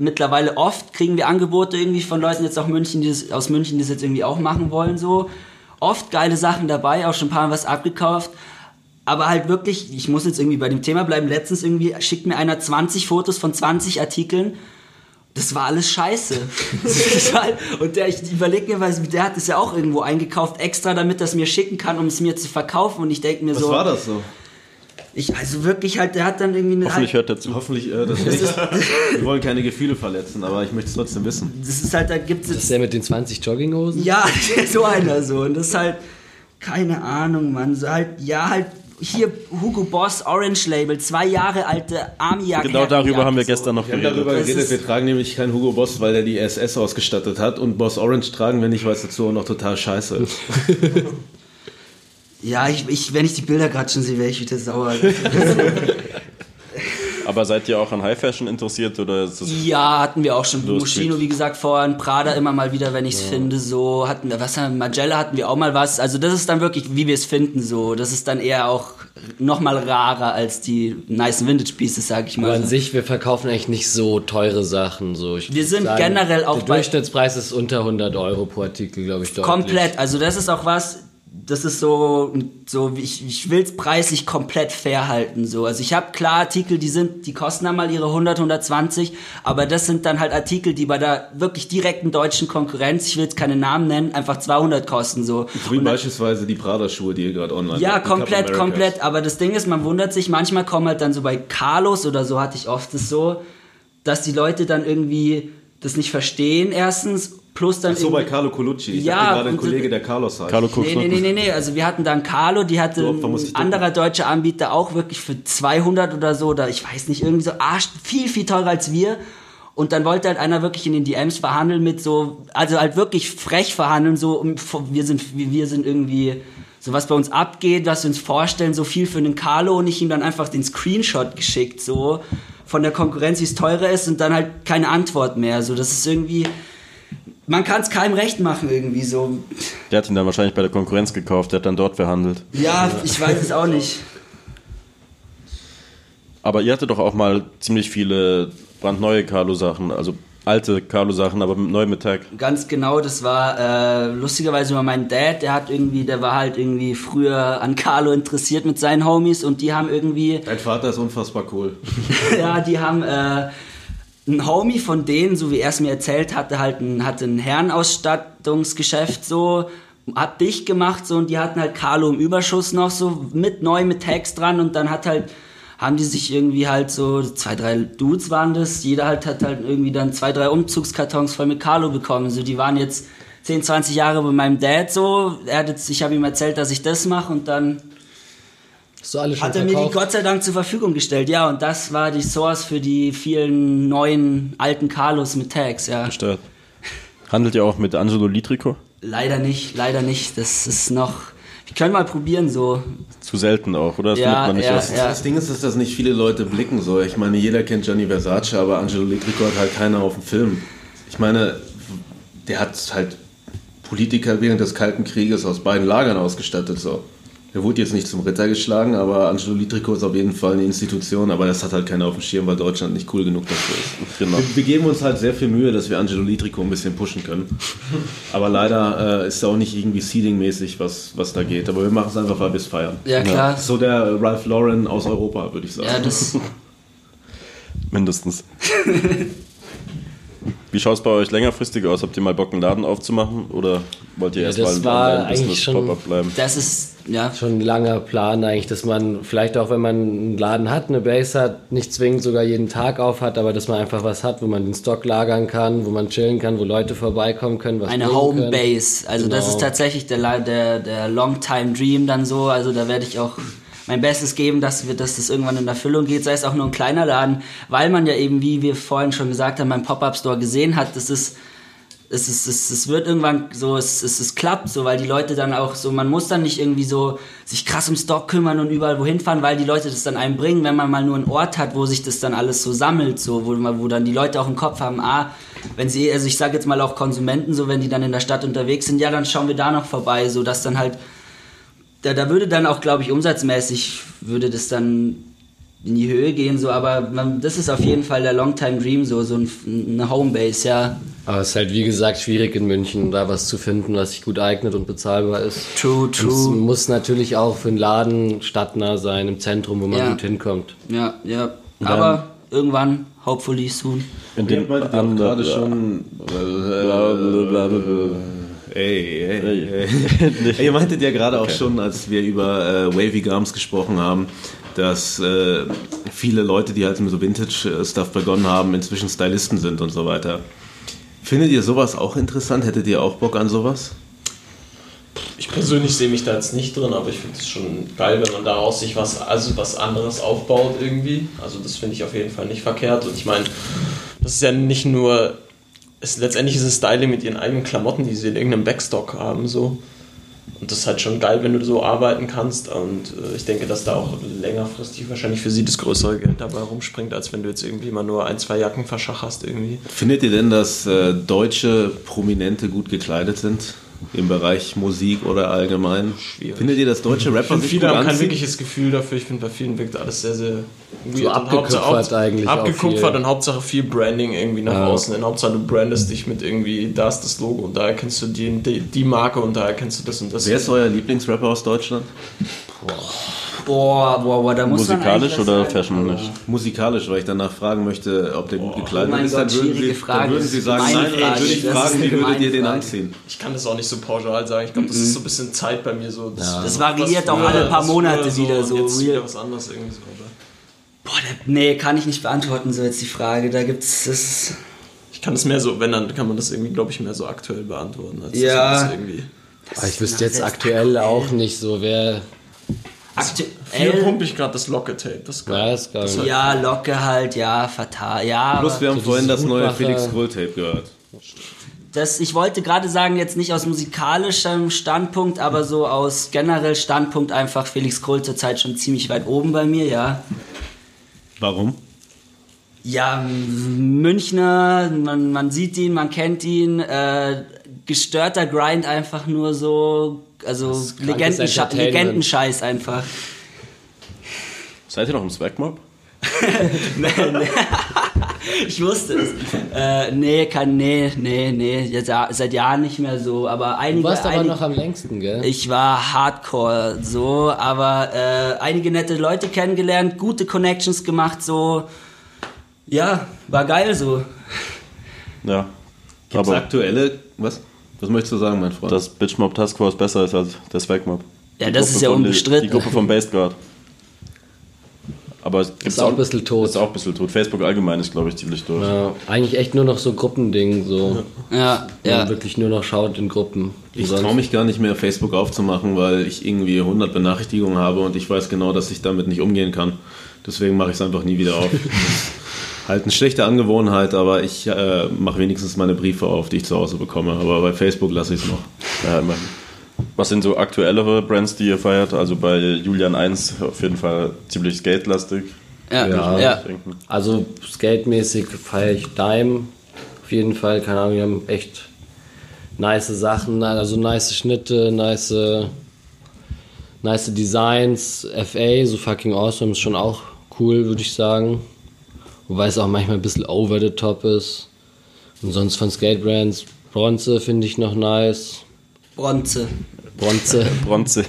mittlerweile oft kriegen wir Angebote irgendwie von Leuten jetzt auch München, die das, aus München, die das jetzt irgendwie auch machen wollen, so. Oft geile Sachen dabei, auch schon ein paar Mal was abgekauft. Aber halt wirklich, ich muss jetzt irgendwie bei dem Thema bleiben. Letztens irgendwie schickt mir einer 20 Fotos von 20 Artikeln. Das war alles scheiße. Halt- und der, ich überlege mir, weil der hat es ja auch irgendwo eingekauft, extra damit er es mir schicken kann, um es mir zu verkaufen. Und ich denke mir Was so. war das so? Ich, also wirklich halt, der hat dann irgendwie eine. Hoffentlich halt, hört er zu. Hoffentlich äh, das nicht. Wir wollen keine Gefühle verletzen, aber ich möchte es trotzdem wissen. das ist halt, da gibt Ist es. der mit den 20 Jogginghosen? Ja, so einer so. Und das ist halt, keine Ahnung, Mann. So halt, ja, halt, hier Hugo Boss Orange Label, zwei Jahre alte Army-Jacke. Genau darüber haben wir gestern noch Wir haben geredet. darüber geredet, wir tragen nämlich keinen Hugo Boss, weil der die SS ausgestattet hat und Boss Orange tragen wir nicht, weil es dazu auch noch total scheiße ist. Ja, ich, ich, wenn ich die Bilder gerade schon sehe, wäre ich wieder sauer. Aber seid ihr auch an High Fashion interessiert oder ist das Ja, hatten wir auch schon. Moschino, wie gesagt, vorhin. Prada immer mal wieder, wenn ich es finde. So hatten wir, was Magella hatten wir auch mal was. Also das ist dann wirklich, wie wir es finden. So, das ist dann eher auch noch mal rarer als die nice Vintage Pieces, sag ich Aber mal. an sich, wir verkaufen eigentlich nicht so teure Sachen. So. Ich Wir sind würd generell auch Der bei- Durchschnittspreis ist unter 100 Euro pro Artikel, glaube ich, deutlich. Komplett. Also das ist auch was. Das ist so, so wie ich, ich will es preislich komplett fair halten. So. Also ich habe klar Artikel, die sind, die kosten dann mal ihre 100, 120, aber das sind dann halt Artikel, die bei der wirklich direkten deutschen Konkurrenz, ich will jetzt keine Namen nennen, einfach 200 kosten. So. Wie Und dann- beispielsweise die Prada-Schuhe, die ihr gerade online ja, habt, komplett, komplett. Aber das Ding ist, man wundert sich, manchmal kommen halt dann so bei Carlos oder so hatte ich oft es so, dass die Leute dann irgendwie das nicht verstehen, erstens, plus dann Ach so, bei Carlo Colucci. Ich Ja, dachte gerade ein Kollege, der Carlos heißt. Carlo Nee, nee, nee, nee, nee. Also wir hatten dann Carlo, die hatte So, ein anderer deutscher Anbieter auch wirklich für 200 oder so, oder ich weiß nicht, irgendwie so arsch, viel, viel teurer als wir. Und dann wollte halt einer wirklich in den DMs verhandeln mit so, also halt wirklich frech verhandeln, so, wir sind, wir sind irgendwie, so was bei uns abgeht, was wir uns vorstellen, so viel für einen Carlo und ich ihm dann einfach den Screenshot geschickt, so, von der Konkurrenz, wie es teurer ist und dann halt keine Antwort mehr, so, das ist irgendwie, man kann es keinem recht machen irgendwie so. Der hat ihn dann wahrscheinlich bei der Konkurrenz gekauft, der hat dann dort verhandelt. Ja, ich weiß es auch nicht. Aber ihr hattet doch auch mal ziemlich viele brandneue Carlo-Sachen, also alte Carlo-Sachen, aber neu mit Tag. Ganz genau, das war äh, lustigerweise war mein Dad, der hat irgendwie, der war halt irgendwie früher an Carlo interessiert mit seinen Homies und die haben irgendwie, Dein Vater ist unfassbar cool. ja, die haben äh, ein Homie von denen, so wie er es mir erzählt hatte, halt ein, hatte ein Herrenausstattungsgeschäft so, hat dicht gemacht so und die hatten halt Carlo im Überschuss noch so mit neu mit Tags dran und dann hat halt haben die sich irgendwie halt so, zwei, drei Dudes waren das, jeder halt hat halt irgendwie dann zwei, drei Umzugskartons voll mit Carlo bekommen. So, die waren jetzt 10, 20 Jahre bei meinem Dad so. Er hat jetzt, ich habe ihm erzählt, dass ich das mache und dann hat er mir die? Gott sei Dank zur Verfügung gestellt. Ja, und das war die Source für die vielen neuen alten Carlos mit Tags, ja. Gestört. Handelt ihr auch mit Angelo Litrico? Leider nicht, leider nicht. Das ist noch, wir können mal probieren so. Zu selten auch, oder? Das Ja, man nicht ja, erst. ja. Das Ding ist, dass das nicht viele Leute blicken so. Ich meine, jeder kennt Gianni Versace, aber Angelo Litrico hat halt keiner auf dem Film. Ich meine, der hat halt Politiker während des Kalten Krieges aus beiden Lagern ausgestattet so. Er wurde jetzt nicht zum Ritter geschlagen, aber Angelo Litrico ist auf jeden Fall eine Institution, aber das hat halt keiner auf dem Schirm, weil Deutschland nicht cool genug dafür ist. Genau. Wir, wir geben uns halt sehr viel Mühe, dass wir Angelo Litrico ein bisschen pushen können. Aber leider äh, ist da auch nicht irgendwie Seeding-mäßig, was, was da geht. Aber wir machen es einfach, weil wir es feiern. Ja, klar. So der Ralph Lauren aus Europa, würde ich sagen. Ja, das, Mindestens. Wie schaut es bei euch längerfristig aus? Habt ihr mal Bock, einen Laden aufzumachen? Oder wollt ihr Ja, erstmal das ein war Online-Business eigentlich schon- Pop-up bleiben? das ist, ja, Schon ein langer Plan eigentlich, dass man vielleicht auch, wenn man einen Laden hat, eine Base hat, nicht zwingend sogar jeden Tag auf hat, aber dass man einfach was hat, wo man den Stock lagern kann, wo man chillen kann, wo Leute vorbeikommen können, was eine. Homebase. Also das Genau. ist tatsächlich der, der, der Long-Time Dream dann so. Also da werde ich auch mein Bestes geben, dass, wir, dass das irgendwann in Erfüllung geht, sei es auch nur ein kleiner Laden, weil man ja eben, wie wir vorhin schon gesagt haben, beim Pop-Up-Store gesehen hat, das ist es, ist, es, es wird irgendwann so, es, es, es klappt so, weil die Leute dann auch so, man muss dann nicht irgendwie so sich krass um Stock kümmern und überall wohin fahren, weil die Leute das dann einem bringen, wenn man mal nur einen Ort hat, wo sich das dann alles so sammelt, so, wo, wo dann die Leute auch im Kopf haben, ah, wenn sie, also ich sage jetzt mal auch Konsumenten, so, wenn die dann in der Stadt unterwegs sind, ja, dann schauen wir da noch vorbei, so, dass dann halt, da, da würde dann auch, glaube ich, umsatzmäßig, würde das dann in die Höhe gehen, so, aber man, das ist auf jeden Fall der Longtime Dream, so, so ein, eine Homebase, ja. Aber es ist halt, wie gesagt, schwierig in München, da was zu finden, was sich gut eignet und bezahlbar ist. True, Und es true. muss natürlich auch für einen Laden stadtnah sein, im Zentrum, wo man Ja. gut hinkommt. Ja, ja. Aber irgendwann, hopefully soon. In meintet ja auch gerade schon. Ey, ey, ey. ey. Ihr meintet ja gerade auch schon, als wir über äh, Wavy Gums gesprochen haben, dass äh, viele Leute, die halt mit so Vintage-Stuff begonnen haben, inzwischen Stylisten sind und so weiter. Findet ihr sowas auch interessant? Hättet ihr auch Bock an sowas? Ich persönlich sehe mich da jetzt nicht drin, aber ich finde es schon geil, wenn man daraus sich was, also was anderes aufbaut irgendwie. Also das finde ich auf jeden Fall nicht verkehrt. Und ich meine, das ist ja nicht nur, es, letztendlich ist es Styling mit ihren eigenen Klamotten, die sie in irgendeinem Backstock haben, so. Und das ist halt schon geil, wenn du so arbeiten kannst. Und äh, ich denke, dass da auch längerfristig wahrscheinlich für sie das größere Geld dabei rumspringt, als wenn du jetzt irgendwie mal nur ein, zwei Jacken verschacherst irgendwie. Findet ihr denn, dass äh, deutsche Prominente gut gekleidet sind? Im Bereich Musik oder allgemein? Schwierig. Findet ihr, dass deutsche Rapper sich viele gut haben kein anziehen? wirkliches Gefühl dafür. Ich finde, bei vielen wirkt alles sehr, sehr. Und abgekupfert Hauptsache- eigentlich Abgekupfert viel. und Hauptsache viel Branding irgendwie nach Ja. außen. In Hauptsache du brandest dich mit irgendwie, da ist das Logo und da erkennst du die, die, die Marke und da erkennst du das und das. Wer ist euer Lieblingsrapper aus Deutschland? Boah, boah, boah, da muss man Musikalisch was oder fashionlich? Musikalisch, weil ich danach fragen möchte, ob der gut gekleidet Oh ist. Dann würden, Sie, Frage. dann würden Das Sie sagen, meine nein, dann Frage. würde ich Das fragen, wie würdet ihr den Frage. anziehen? Ich kann das auch nicht so pauschal sagen. Ich glaube, das ist so ein bisschen Zeit bei mir so. Das, Das variiert auch alle paar Monate wieder und so Jetzt wieder was anderes irgendwie so. aber Boah, nee, kann ich nicht beantworten, so jetzt die Frage. Da gibt's das. Ich kann es mehr so, wenn, dann kann man das irgendwie, glaube ich, mehr so aktuell beantworten. Als Ja. man das ich wüsste jetzt aktuell auch nicht so, wer. Hier Aktuell. pumpe ich gerade das Locke-Tape. Das ist geil. Ja, ist geil. Ja, Locke halt, ja, fatal. Ja, Plus, wir haben So vorhin das neue Felix Krull Tape gehört. das, ich wollte gerade sagen, jetzt nicht aus musikalischem Standpunkt, aber so aus generell Standpunkt einfach Felix Krull zurzeit schon ziemlich weit oben bei mir, ja. Warum? Ja, Münchner, man, man sieht ihn, man kennt ihn, äh, gestörter Grind einfach nur so, also Legendensche. Legendenscheiß einfach. Seid ihr noch im Swagmob? nee, nee. ich wusste es. Äh, nee, kann, nee, nee, nee, jetzt, ja- seit Jahren nicht mehr so, aber einige... Du warst aber einige, noch am längsten, gell? Ich war hardcore so, aber äh, einige nette Leute kennengelernt, gute Connections gemacht so. Ja, war geil so. Ja. Gibt's Aber aktuelle, was? Was möchtest du sagen, mein Freund? dass Bitchmob Task Force besser ist als der Swagmob. Ja, Die das Gruppe ist ja unbestritten. Die Gruppe von Baseguard. Aber es gibt's auch ein bisschen tot. Ist auch ein bisschen tot. Facebook allgemein ist, glaube ich, ziemlich durch. Ja, eigentlich echt nur noch so Gruppending, so. Ja, ja. man wirklich nur noch schaut in Gruppen. Ich traue mich gar nicht mehr, Facebook aufzumachen, weil ich irgendwie 100 Benachrichtigungen habe und ich weiß genau, dass ich damit nicht umgehen kann. Deswegen mache ich es einfach nie wieder auf. Halt eine schlechte Angewohnheit, aber ich äh, mache wenigstens meine Briefe auf, die ich zu Hause bekomme. Aber bei Facebook lasse ich es noch. Ja. Was sind so aktuellere Brands, die ihr feiert? Also bei Julian 1 auf jeden Fall ziemlich skatelastig. Ja, Ja. ja. Also skatemäßig feiere ich Dime. Auf jeden Fall, keine Ahnung, wir haben echt nice Sachen, also nice Schnitte, nice nice Designs, FA, so fucking awesome, ist schon auch cool, würde ich sagen. Wobei es auch manchmal ein bisschen over the top ist. Und sonst von Skate Brands, Bronze finde ich noch nice. Bronze. Bronze. Bronze.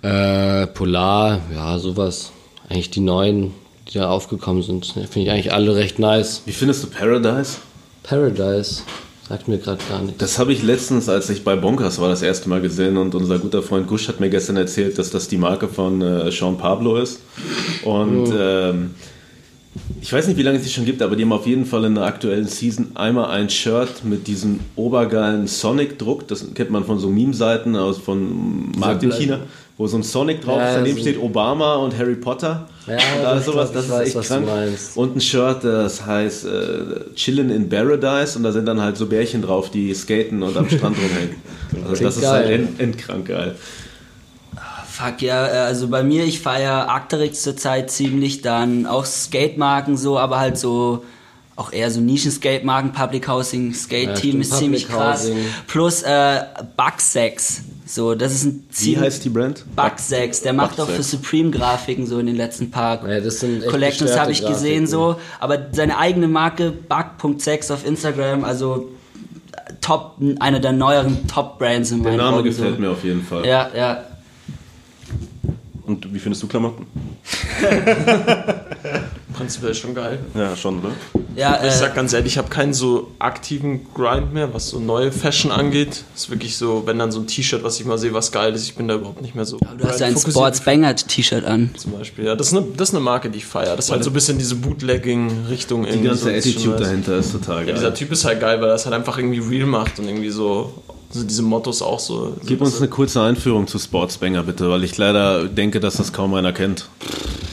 Äh, Polar, ja, sowas. Eigentlich die neuen, die da aufgekommen sind, finde ich eigentlich alle recht nice. Wie findest du Paradise? Paradise, sagt mir gerade gar nichts. Das habe ich letztens, als ich bei Bonkers war, das erste Mal gesehen und unser guter Freund Gusch hat mir gestern erzählt, dass das die Marke von äh, Sean Pablo ist. Und ähm, ich weiß nicht, wie lange es die schon gibt, aber die haben auf jeden Fall in der aktuellen Season einmal ein Shirt mit diesem obergeilen Sonic-Druck. Das kennt man von so Meme-Seiten aus von Markt in China, wo so ein Sonic drauf Ja, ist. Daneben so- steht Obama und Harry Potter. Ja, und alles ich sowas, das ich ist weiß, echt was du krank. meinst. Und ein Shirt, das heißt äh, Chillin' in Paradise und da sind dann halt so Bärchen drauf, die skaten und am Strand rumhängen. Also das ist halt geil. end, endkrank geil. Fuck ja, äh, also bei mir, ich feiere Arcteryx zurzeit ziemlich, dann auch Skatemarken so, aber halt so auch eher so Nischen-Skate-Marken, Public Housing, Ja, Skate-Team stimmt, ist ziemlich Public krass. Housing. Plus äh, Bugsex, so, das ist ein Wie ziemlich... heißt die Brand? Bugsex, der macht auch für Bugsex. Supreme Grafiken so in den letzten paar Ja, das sind echt Collections habe ich gesehen Grafiken. so, aber seine eigene Marke Bug.sex auf Instagram, also äh, top, einer der neueren Top-Brands in Der meinen Name Augen, gefällt so. mir auf jeden Fall. Ja, ja. Und wie findest du Klamotten? Prinzipiell schon geil. Ja, schon, ne? Ja, Ich äh, sag ganz ehrlich, ich habe keinen so aktiven Grind mehr, was so neue Fashion angeht. Ist wirklich so, wenn dann so ein T-Shirt, was ich mal sehe, was geil ist, ich bin da überhaupt nicht mehr so. du hast ja ein Sports Banger T-Shirt an. zum Beispiel. Ja, das ist, eine, das ist eine Marke, die ich feiere. Das ist halt so ein bisschen diese Bootlegging-Richtung. Die ganze so, Attitude dahinter ist total Ja, geil. dieser Typ ist halt geil, weil er das halt einfach irgendwie real macht und irgendwie so, so diese Mottos auch so. Gib uns eine kurze Einführung zu Sportsbanger bitte, weil ich leider denke, dass das kaum einer kennt.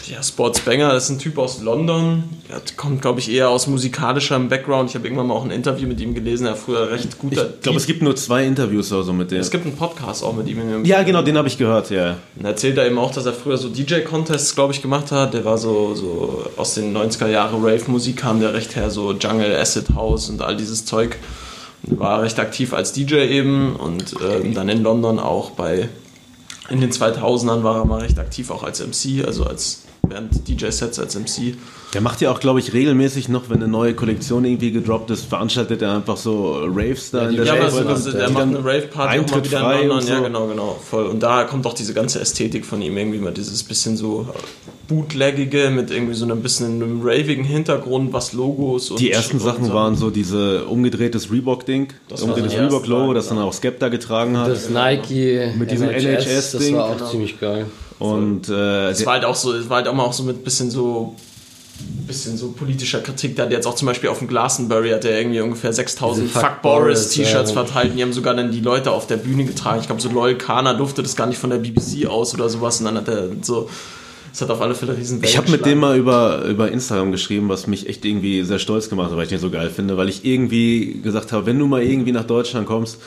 Ja, Sports Banger, das ist ein Typ aus London. Er kommt, glaube ich, eher aus musikalischem Background. Ich habe irgendwann mal auch ein Interview mit ihm gelesen. Er war früher recht guter. Ich glaube, es gibt nur zwei Interviews oder so mit dem. es gibt einen Podcast auch mit ihm. Ja, genau, den habe ich gehört, ja. Und er erzählt er eben auch, dass er früher so DJ-Contests, glaube ich, gemacht hat. Der war so, so aus den 90er Jahre Rave-Musik kam der recht her, so Jungle, Acid House und all dieses Zeug. War recht aktiv als DJ eben und ähm, dann in London auch bei, in den 2000ern war er mal recht aktiv auch als MC, also als während DJ-Sets als MC. Der macht ja auch, glaube ich, regelmäßig noch, wenn eine neue Kollektion irgendwie gedroppt ist, veranstaltet er einfach so Raves da in der Ja, so, wo das, dann- der macht eine Rave-Party auch mal Eintritt wieder frei in und London. so. Ja, genau, genau, voll. Und da kommt auch diese ganze Ästhetik von ihm irgendwie mal dieses bisschen so bootleggige mit irgendwie so ein bisschen einem ravigen Hintergrund, was Logos und Die ersten und Sachen waren so diese umgedrehtes Reebok-Ding, Das umgedrehtes die Reebok-Logo, das dann auch Skepta getragen hat. Das Nike Mit diesem das NHS-Ding. war auch Genau. ziemlich geil. Und äh, Es war halt auch so, es war halt auch mal auch so mit bisschen so bisschen so politischer Kritik. Der hat jetzt auch zum Beispiel auf dem Glastonbury hat er irgendwie ungefähr 6000 Diese Fuck Fuck Boris T-Shirts ja. verteilt. Und die haben sogar dann die Leute auf der Bühne getragen. Ich glaube, so Lol Kana durfte das gar nicht von der BBC aus oder sowas. Und dann hat er so, das hat auf alle Fälle riesen Ich habe mit dem mal über, über Instagram geschrieben, was mich echt irgendwie sehr stolz gemacht hat, weil ich den so geil finde, weil ich irgendwie gesagt habe, wenn du mal irgendwie nach Deutschland kommst,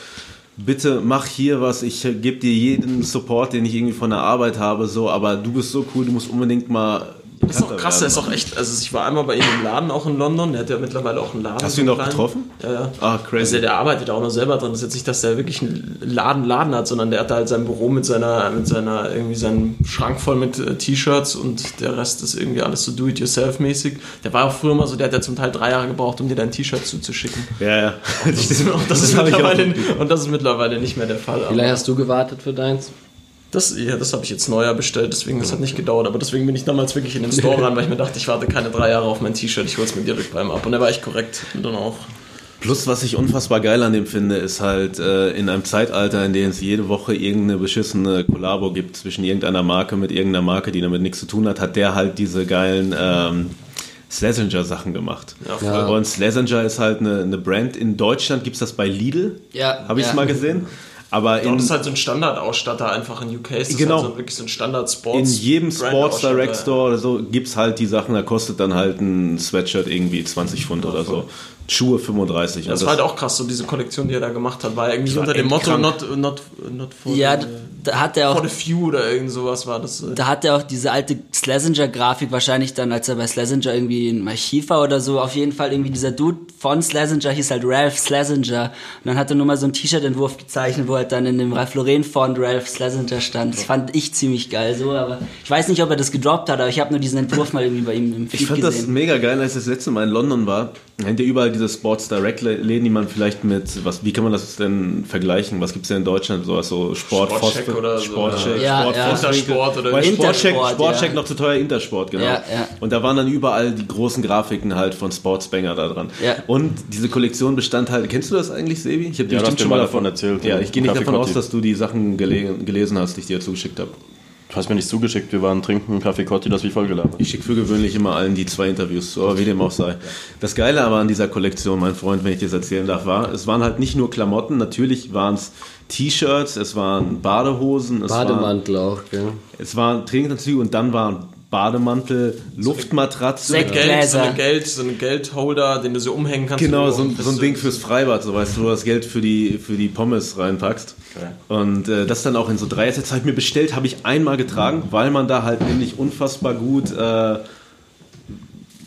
bitte mach hier was, ich gebe dir jeden Support, den ich irgendwie von der Arbeit habe, so, aber du bist so cool, du musst unbedingt mal. Das ist auch krass, der ist auch echt, also ich war einmal bei ihm im Laden auch in London, der hat ja mittlerweile auch einen Laden. Hast du ihn kleinen. getroffen? Ja, ja. Ah, Also crazy. der, der arbeitet auch noch selber drin. Das ist jetzt nicht, dass der wirklich einen Laden Laden hat, sondern der hat da halt sein Büro mit seiner, mit seiner, irgendwie seinen Schrank voll mit äh, T-Shirts und der Rest ist irgendwie alles so do-it-yourself-mäßig. Der war auch früher mal so, der hat ja zum Teil drei Jahre gebraucht, um dir dein T-Shirt zuzuschicken. Ja, ja. Und das, ist, das, ist hab ich auch mittlerweile, und das ist mittlerweile nicht mehr der Fall. Wie lange hast du gewartet für deins? Das, ja, das habe ich jetzt neuer bestellt, deswegen das hat nicht gedauert. Aber deswegen bin ich damals wirklich in den Store ran, weil ich mir dachte, ich warte keine drei Jahre auf mein T-Shirt, ich hol's mir direkt beim ab. Und der war echt korrekt. Und dann auch. Plus, was ich unfassbar geil an dem finde, ist halt äh, in einem Zeitalter, in dem es jede Woche irgendeine beschissene Kollabo gibt zwischen irgendeiner Marke mit irgendeiner Marke, die damit nichts zu tun hat, hat der halt diese geilen ähm, Slesinger-Sachen gemacht. Ja. Und Slesinger ist halt eine, eine Brand. In Deutschland gibt es das bei Lidl. Ja, Habe ich es ja. mal gesehen. Aber Ja, in, das ist halt so ein Standardausstatter einfach in UK. Ist das Genau. halt so wirklich so ein Standard-Sports. in jedem Sports. Direct Store oder so gibt es halt die Sachen, da kostet dann halt ein Sweatshirt irgendwie 20 Pfund oder so. Schuhe 35. Ja, das Und war halt auch krass, so diese Kollektion, die er da gemacht hat, war irgendwie war unter dem Motto krank. not, not, not for, Ja, the, da hat er for auch the few oder irgend sowas war das. äh. da hat er auch diese alte Schlesinger-Grafik wahrscheinlich dann, als er bei Schlesinger irgendwie im Archiv war oder so. Auf jeden Fall irgendwie dieser Dude von Schlesinger hieß halt Ralph Schlesinger. Und dann hat er nur mal so einen T-Shirt-Entwurf gezeichnet, wo halt dann in dem Ralph Lauren-Font Ralph Schlesinger stand. Das fand ich ziemlich geil so, aber ich weiß nicht, ob er das gedroppt hat, aber ich habe nur diesen Entwurf mal irgendwie bei ihm im Feed Ich fand das gesehen. mega geil, als ich das letzte Mal in London war. Kennt ihr überall diese Sports Direct Läden, die man vielleicht mit, was, wie kann man das denn vergleichen? Was gibt's denn in Deutschland? Sowas so Sport, Sportcheck Phosphor- oder so. Sportcheck, Ja, Sport, ja. Sportcheck, Sportcheck ja. noch zu teuer, Intersport, genau. Ja, ja. Und da waren dann überall die großen Grafiken halt von Sportsbanger da dran. Ja. Und diese Kollektion bestand halt, kennst du das eigentlich, Sebi? Ich habe dir Ja, bestimmt schon mal davon erzählt, Ja, ich gehe nicht davon aus, Kotti. dass du die Sachen gele gelesen hast, die ich dir zugeschickt habe. Du hast mir nicht zugeschickt, wir waren trinken, Kaffee Cotti, das wie vollgelabert. Ich schicke für gewöhnlich immer allen die zwei Interviews zu, aber wie dem auch sei. Das Geile aber an dieser Kollektion, mein Freund, wenn ich dir das erzählen darf, war, es waren halt nicht nur Klamotten, natürlich waren es T-Shirts, es waren Badehosen, es waren, Bademantel auch, gell? es waren Trainingsanzüge und dann waren Bademantel, Luftmatratzen. Sekt- Geld, so eine Geld, so ein Geldholder, den du so umhängen kannst. Genau, so, ein- so ein Ding fürs Freibad, so weißt du, wo du das Geld für die, für die Pommes reinpackst. Und äh, das dann auch in so Dreiersets habe ich mir bestellt, habe ich einmal getragen, weil man da halt nämlich unfassbar gut äh,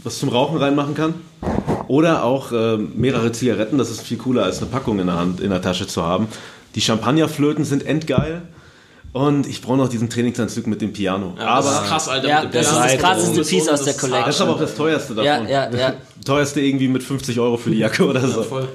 was zum Rauchen reinmachen kann. Oder auch äh, mehrere Zigaretten, das ist viel cooler als eine Packung in der Hand, in der Tasche zu haben. Die Champagnerflöten sind endgeil. Und ich brauche noch diesen Trainingsanzug mit dem Piano. Ja, das aber ist krass, Alter. Ja, mit dem das ist Piano. das krasseste Das ist Piece aus der das ist Collection. das ist aber auch das teuerste davon. Ja, ja, ja. Teuerste irgendwie mit 50 Euro für die Jacke oder so. voll.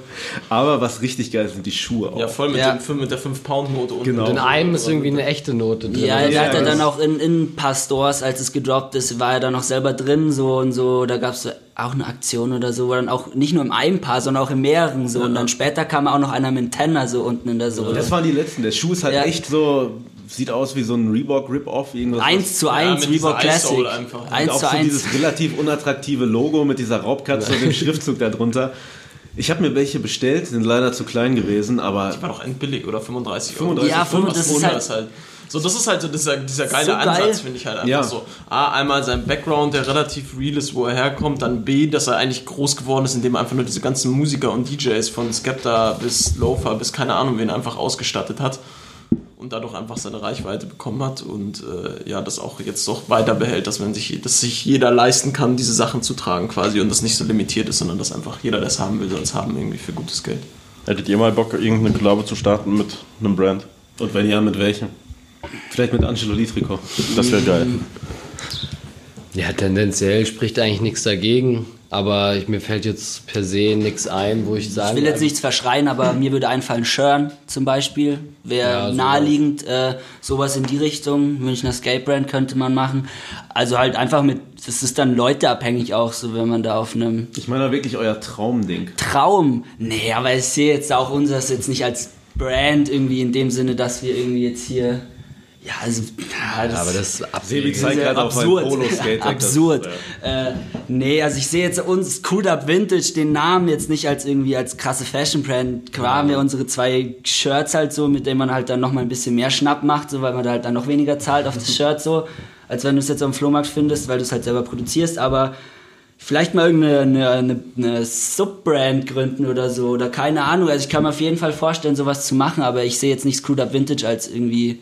Aber was richtig geil ist, sind die Schuhe auch. Ja, voll mit, Ja. Dem, mit der 5-Pound-Note unten. Genau. In einem ist irgendwie eine echte Note drin. Ja, der hat ja dann auch in, in ein paar Stores, als es gedroppt ist, war er dann noch selber drin so und so. Da gab es auch eine Aktion oder so, wo dann auch nicht nur im einen Paar, sondern auch in mehreren so. Und dann später kam auch noch einer mit einem Tenner so unten in der Sohle. Das waren die letzten. Der Schuh ist halt Ja. echt so, sieht aus wie so ein Reebok Rip-Off. Irgendwas. Eins zu Ja, eins, mit dieser Reebok Classic. Ice-Soul einfach. Und Eins auch zu so eins. dieses relativ unattraktive Logo mit dieser Raubkatze und dem Schriftzug da drunter. Ich habe mir welche bestellt, sind leider zu klein gewesen, aber war doch endbillig oder 35 Euro. 35, Ja, 35 das ist halt- so, das ist halt so dieser, dieser geile So geil. Ansatz, finde ich halt einfach Ja. so. A, einmal sein Background, der relativ real ist, wo er herkommt, dann B, dass er eigentlich groß geworden ist, indem er einfach nur diese ganzen Musiker und DJs von Skepta bis Lofa bis keine Ahnung wen einfach ausgestattet hat und dadurch einfach seine Reichweite bekommen hat und äh, ja, das auch jetzt doch weiter behält, dass man sich, dass sich jeder leisten kann, diese Sachen zu tragen quasi und das nicht so limitiert ist, sondern dass einfach jeder, der es haben will, soll es haben irgendwie für gutes Geld. Hättet ihr mal Bock, irgendeine Kollabo zu starten mit einem Brand? und wenn ja, mit welchem? Vielleicht mit Angelo Trikot. Das wäre geil. Ja, tendenziell spricht eigentlich nichts dagegen. Aber ich, mir fällt jetzt per se nichts ein, wo ich sagen Ich will jetzt nichts verschreien, aber mir würde einfallen, Shern zum Beispiel. Wäre Ja, so. naheliegend, äh, sowas in die Richtung. Münchner Skate Brand könnte man machen. Also halt einfach mit, das ist dann leuteabhängig auch, so wenn man da auf einem Ich meine wirklich euer Traumding. Traum. Nee, aber ich sehe jetzt auch unseres jetzt nicht als Brand irgendwie in dem Sinne, dass wir irgendwie jetzt hier. Ja, also. Ja, das, Aber das ist Sebi zeigt gerade auf ein absurd. Polo-Skate. absurd. Äh, nee, also ich sehe jetzt uns Screwed Up Vintage den Namen jetzt nicht als irgendwie als krasse Fashion Brand. Klar haben wir unsere zwei Shirts halt so, mit denen man halt dann noch mal ein bisschen mehr Schnapp macht, so weil man da halt dann noch weniger zahlt auf das Shirt so, als wenn du es jetzt am Flohmarkt findest, weil du es halt selber produzierst, aber vielleicht mal irgendeine eine, eine, eine Subbrand gründen oder so oder keine Ahnung. Also ich kann mir auf jeden Fall vorstellen, sowas zu machen, aber ich sehe jetzt nicht Screwed Up Vintage als irgendwie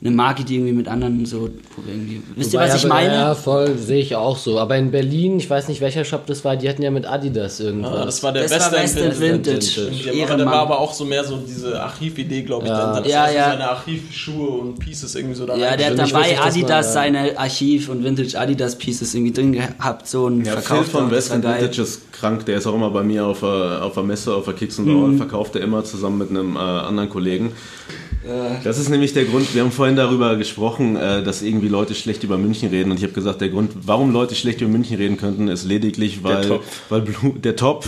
eine Marke, die irgendwie mit anderen so irgendwie. Wisst ihr, Wobei, was ich aber- meine? Ja, voll, sehe ich auch so. Aber in Berlin, ich weiß nicht, welcher Shop das war, die hatten ja mit Adidas irgendwas. Ah, das war der Das war West End West End Vintage. Vintage. Der, war- war aber auch so mehr so diese Archividee, glaube ich. Ja. Ja, das Ja, ja. seine Archivschuhe und Pieces irgendwie so da Ja, der hat dabei weiß Adidas ja. seine Archiv- und Vintage Adidas Pieces irgendwie drin gehabt, so ein Ja, Phil verkauft. von auch, das West war. Vintage ist krank. Der ist auch immer bei mir auf der, auf der Messe, auf der Kicks and Roll. Verkauft er immer zusammen mit einem äh, anderen Kollegen. Das ist nämlich der Grund, wir haben vorhin darüber gesprochen, äh, dass irgendwie Leute schlecht über München reden. Und ich habe gesagt, der Grund, warum Leute schlecht über München reden könnten, ist lediglich, weil Topf. weil Blue, der Top,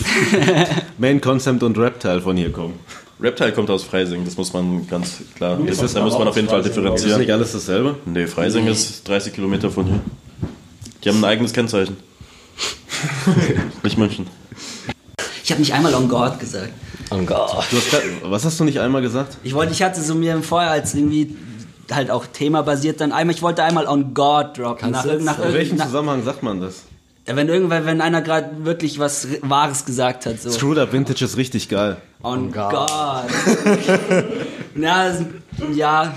Main Concept und Reptile von hier kommen. Reptile kommt aus Freising, das muss man ganz klar. Das ist ist, da muss man auf jeden Fall Ist das differenzieren. nicht alles dasselbe? Nee, Freising ist 30 Kilometer von hier. Die haben ein eigenes Kennzeichen. Nicht München. Ich habe nicht einmal On God gesagt. Oh Gott. Du hast grad, was hast du nicht einmal gesagt? Ich wollte, ich hatte so mir vorher als irgendwie halt auch themabasiert dann einmal, ich wollte einmal On God droppen. Kannst Nach, jetzt- nach, In welchem nach, Zusammenhang sagt man das? ja, wenn irgendwann, wenn einer gerade wirklich was Wahres gesagt hat, so. Screwed Up Vintage ist richtig geil. On God. God. ja, ja,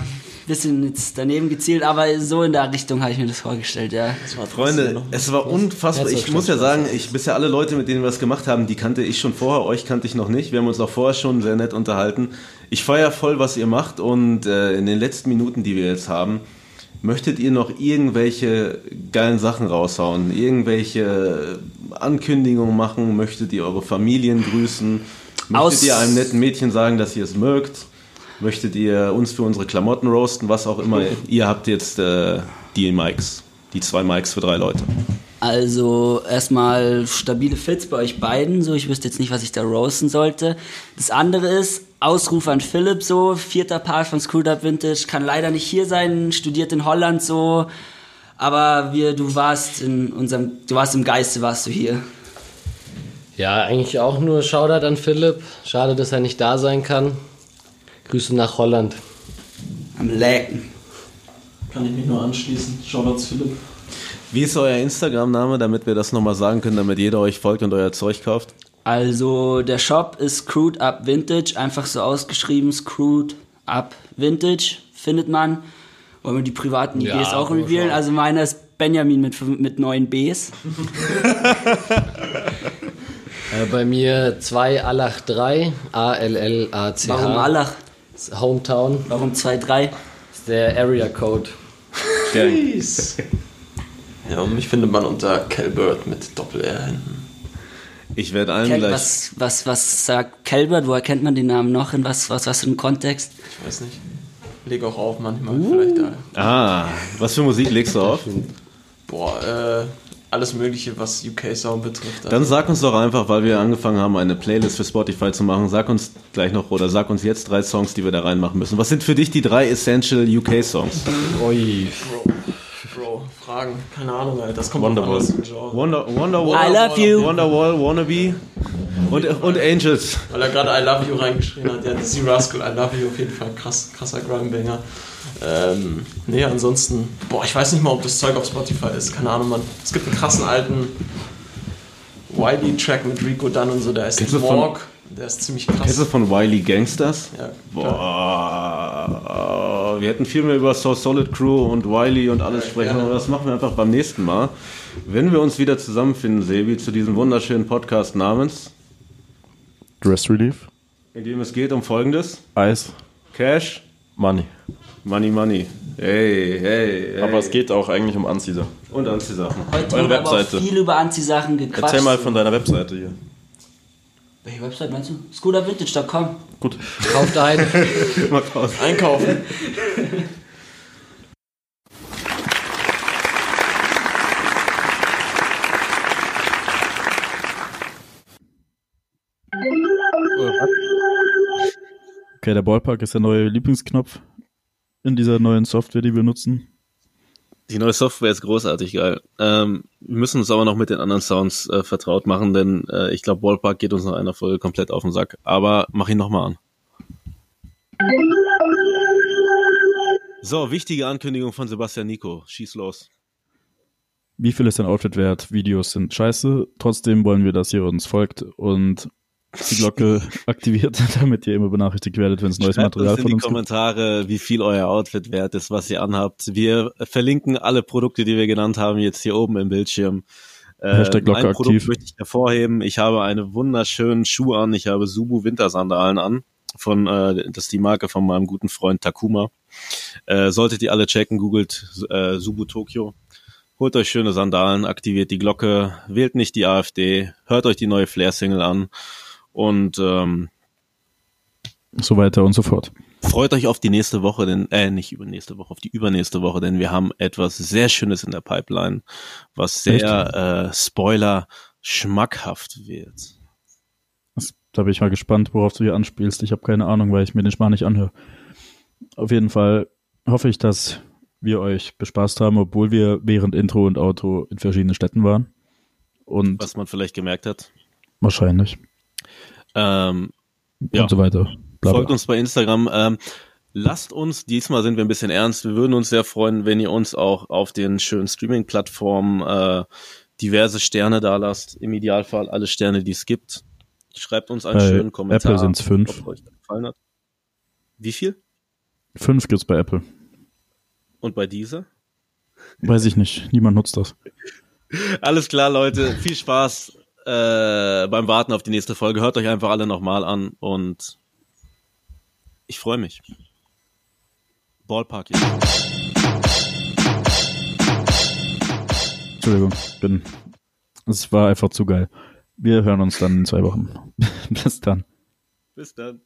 bisschen jetzt daneben gezielt, aber so in der Richtung habe ich mir das vorgestellt, ja. Freunde, es war unfassbar. Ich muss ja sagen, ich bisher alle Leute, mit denen wir das gemacht haben, die kannte ich schon vorher, euch kannte ich noch nicht. Wir haben uns auch vorher schon sehr nett unterhalten. Ich feiere voll, was ihr macht und äh, in den letzten Minuten, die wir jetzt haben, möchtet ihr noch irgendwelche geilen Sachen raushauen? Irgendwelche Ankündigungen machen? Möchtet ihr eure Familien grüßen? Möchtet Aus- ihr einem netten Mädchen sagen, dass ihr es mögt? Möchtet ihr uns für unsere Klamotten roasten? Was auch immer. ihr habt jetzt äh, die Mikes. Die zwei Mikes für drei Leute. Also erstmal stabile Fits bei euch beiden, so ich wüsste jetzt nicht, was ich da roasten sollte. Das andere ist Ausruf an Philipp so, vierter Part von Screwed Up Vintage, kann leider nicht hier sein, studiert in Holland so, aber wir, du warst in unserem, du warst im Geiste, warst du hier. Ja, eigentlich auch nur Shoutout an Philipp. Schade, dass er nicht da sein kann. Grüße nach Holland. Am Lecken. Kann ich mich nur anschließen. Shoutouts Philipp. Wie ist euer Instagram-Name, damit wir das nochmal sagen können, damit jeder euch folgt und euer Zeug kauft? Also der Shop ist Screwed Up Vintage, einfach so ausgeschrieben, Screwed Up Vintage findet man. Wollen wir die privaten Ja, IDs auch revealen? Also meiner ist Benjamin mit, mit neun Bs. Äh, bei mir 2 Allach 3, A-L-L-A-C-H. Warum Allach? Hometown. Warum 2-3? ist der Area Code. Ja, und mich findet man unter Calbert mit Doppel-R hinten. Ich werde allen gleich. was, was, was sagt Calbert? Woher kennt man den Namen noch? In was, was, was für einem Kontext? Ich weiß nicht. Leg auch auf manchmal, vielleicht da. Ah, was für Musik legst du auf? Boah, äh, alles Mögliche, was UK-Sound betrifft. Dann sag uns doch einfach, weil wir angefangen haben, eine Playlist für Spotify zu machen, sag uns gleich noch oder sag uns jetzt drei Songs, die wir da reinmachen müssen. Was sind für dich die drei Essential UK-Songs? Ui. Bro, Fragen. Keine Ahnung, Alter. Das kommt Wonderwall. Wonder, Wonderwall, I love you. Wonderwall, Wannabe und, und Angels. Weil er gerade I Love You reingeschrien hat. Ja, Dizzy Rascal, I Love You auf jeden Fall. Krass, krasser Grimebanger. Ähm, nee, ansonsten, boah, ich weiß nicht mal, ob das Zeug auf Spotify ist. Keine Ahnung, Mann. Es gibt einen krassen alten Wiley-Track mit Rico Dunn und so, der ist Kennst von-. Der ist ziemlich Kennst krass. du von Wiley Gangsters? Ja, Boah, wir hätten viel mehr über So Solid Crew und Wiley und alles sprechen, gerne. aber das machen wir einfach beim nächsten Mal. Wenn wir uns wieder zusammenfinden, Sebi, zu diesem wunderschönen Podcast namens, Dress Relief, in dem es geht um Folgendes: Eis. Cash, Money. Money, Money. Hey, hey, hey. Aber es geht auch eigentlich um Anziehsachen. Und Anziehsachen. Heute Eure Webseite. viel über Anziehsachen gequatscht. Erzähl mal von deiner Webseite hier. Welche Website meinst du? Scootervintage.com. Gut. Kauft ein. Einkaufen. Okay, der Ballpark ist der neue Lieblingsknopf in dieser neuen Software, die wir nutzen. Die neue Software ist großartig geil. Ähm, wir müssen uns aber noch mit den anderen Sounds äh, vertraut machen, denn äh, ich glaube, Ballpark geht uns nach einer Folge komplett auf den Sack. Aber mach ihn nochmal an. So, wichtige Ankündigung von Sebastian Nico. Schieß los. Wie viel ist dein Outfit wert? Videos sind scheiße. Trotzdem wollen wir, dass ihr uns folgt und die Glocke aktiviert, damit ihr immer benachrichtigt werdet, wenn es neues Schreibt Material uns in von die uns gibt. Kommentare, wie viel euer Outfit wert ist, was ihr anhabt. Wir verlinken alle Produkte, die wir genannt haben, jetzt hier oben im Bildschirm. Äh, Hashtag Glocke ein Produkt aktiv. möchte ich hervorheben. Ich habe eine wunderschönen Schuh an. Ich habe Subu Wintersandalen an. Von, äh, das ist die Marke von meinem guten Freund Takuma. Äh, solltet ihr alle checken, googelt äh, Subu Tokyo. Holt euch schöne Sandalen, aktiviert die Glocke, wählt nicht die AfD, hört euch die neue Flair-Single an und ähm, So weiter und so fort. Freut euch auf die nächste Woche, denn äh, nicht übernächste Woche, auf die übernächste Woche, denn wir haben etwas sehr Schönes in der Pipeline, was sehr äh, Spoiler schmackhaft wird. Das, da bin ich mal gespannt, worauf du hier anspielst. Ich habe keine Ahnung, weil ich mir den Spar nicht anhöre. Auf jeden Fall hoffe ich, dass wir euch bespaßt haben, obwohl wir während Intro und Outro in verschiedenen Städten waren. Und Was man vielleicht gemerkt hat. wahrscheinlich. Ähm, ja. Und so weiter. Bla, Folgt bla. uns bei Instagram. Ähm, lasst uns, diesmal sind wir ein bisschen ernst, wir würden uns sehr freuen, wenn ihr uns auch auf den schönen Streaming-Plattformen äh, diverse Sterne da lasst. Im Idealfall alle Sterne, die es gibt. Schreibt uns einen Bei schönen Kommentar. Apple fünf. das gefallen hat. Wie viel? Fünf gibt's bei Apple. Und bei dieser? Weiß ich nicht. Niemand nutzt das. Alles klar, Leute. Viel Spaß äh, beim Warten auf die nächste Folge. Hört euch einfach alle nochmal an und ich freue mich. Ballpark. Entschuldigung, bin. Es war einfach zu geil. Wir hören uns dann in zwei Wochen. Bis dann. Bis dann.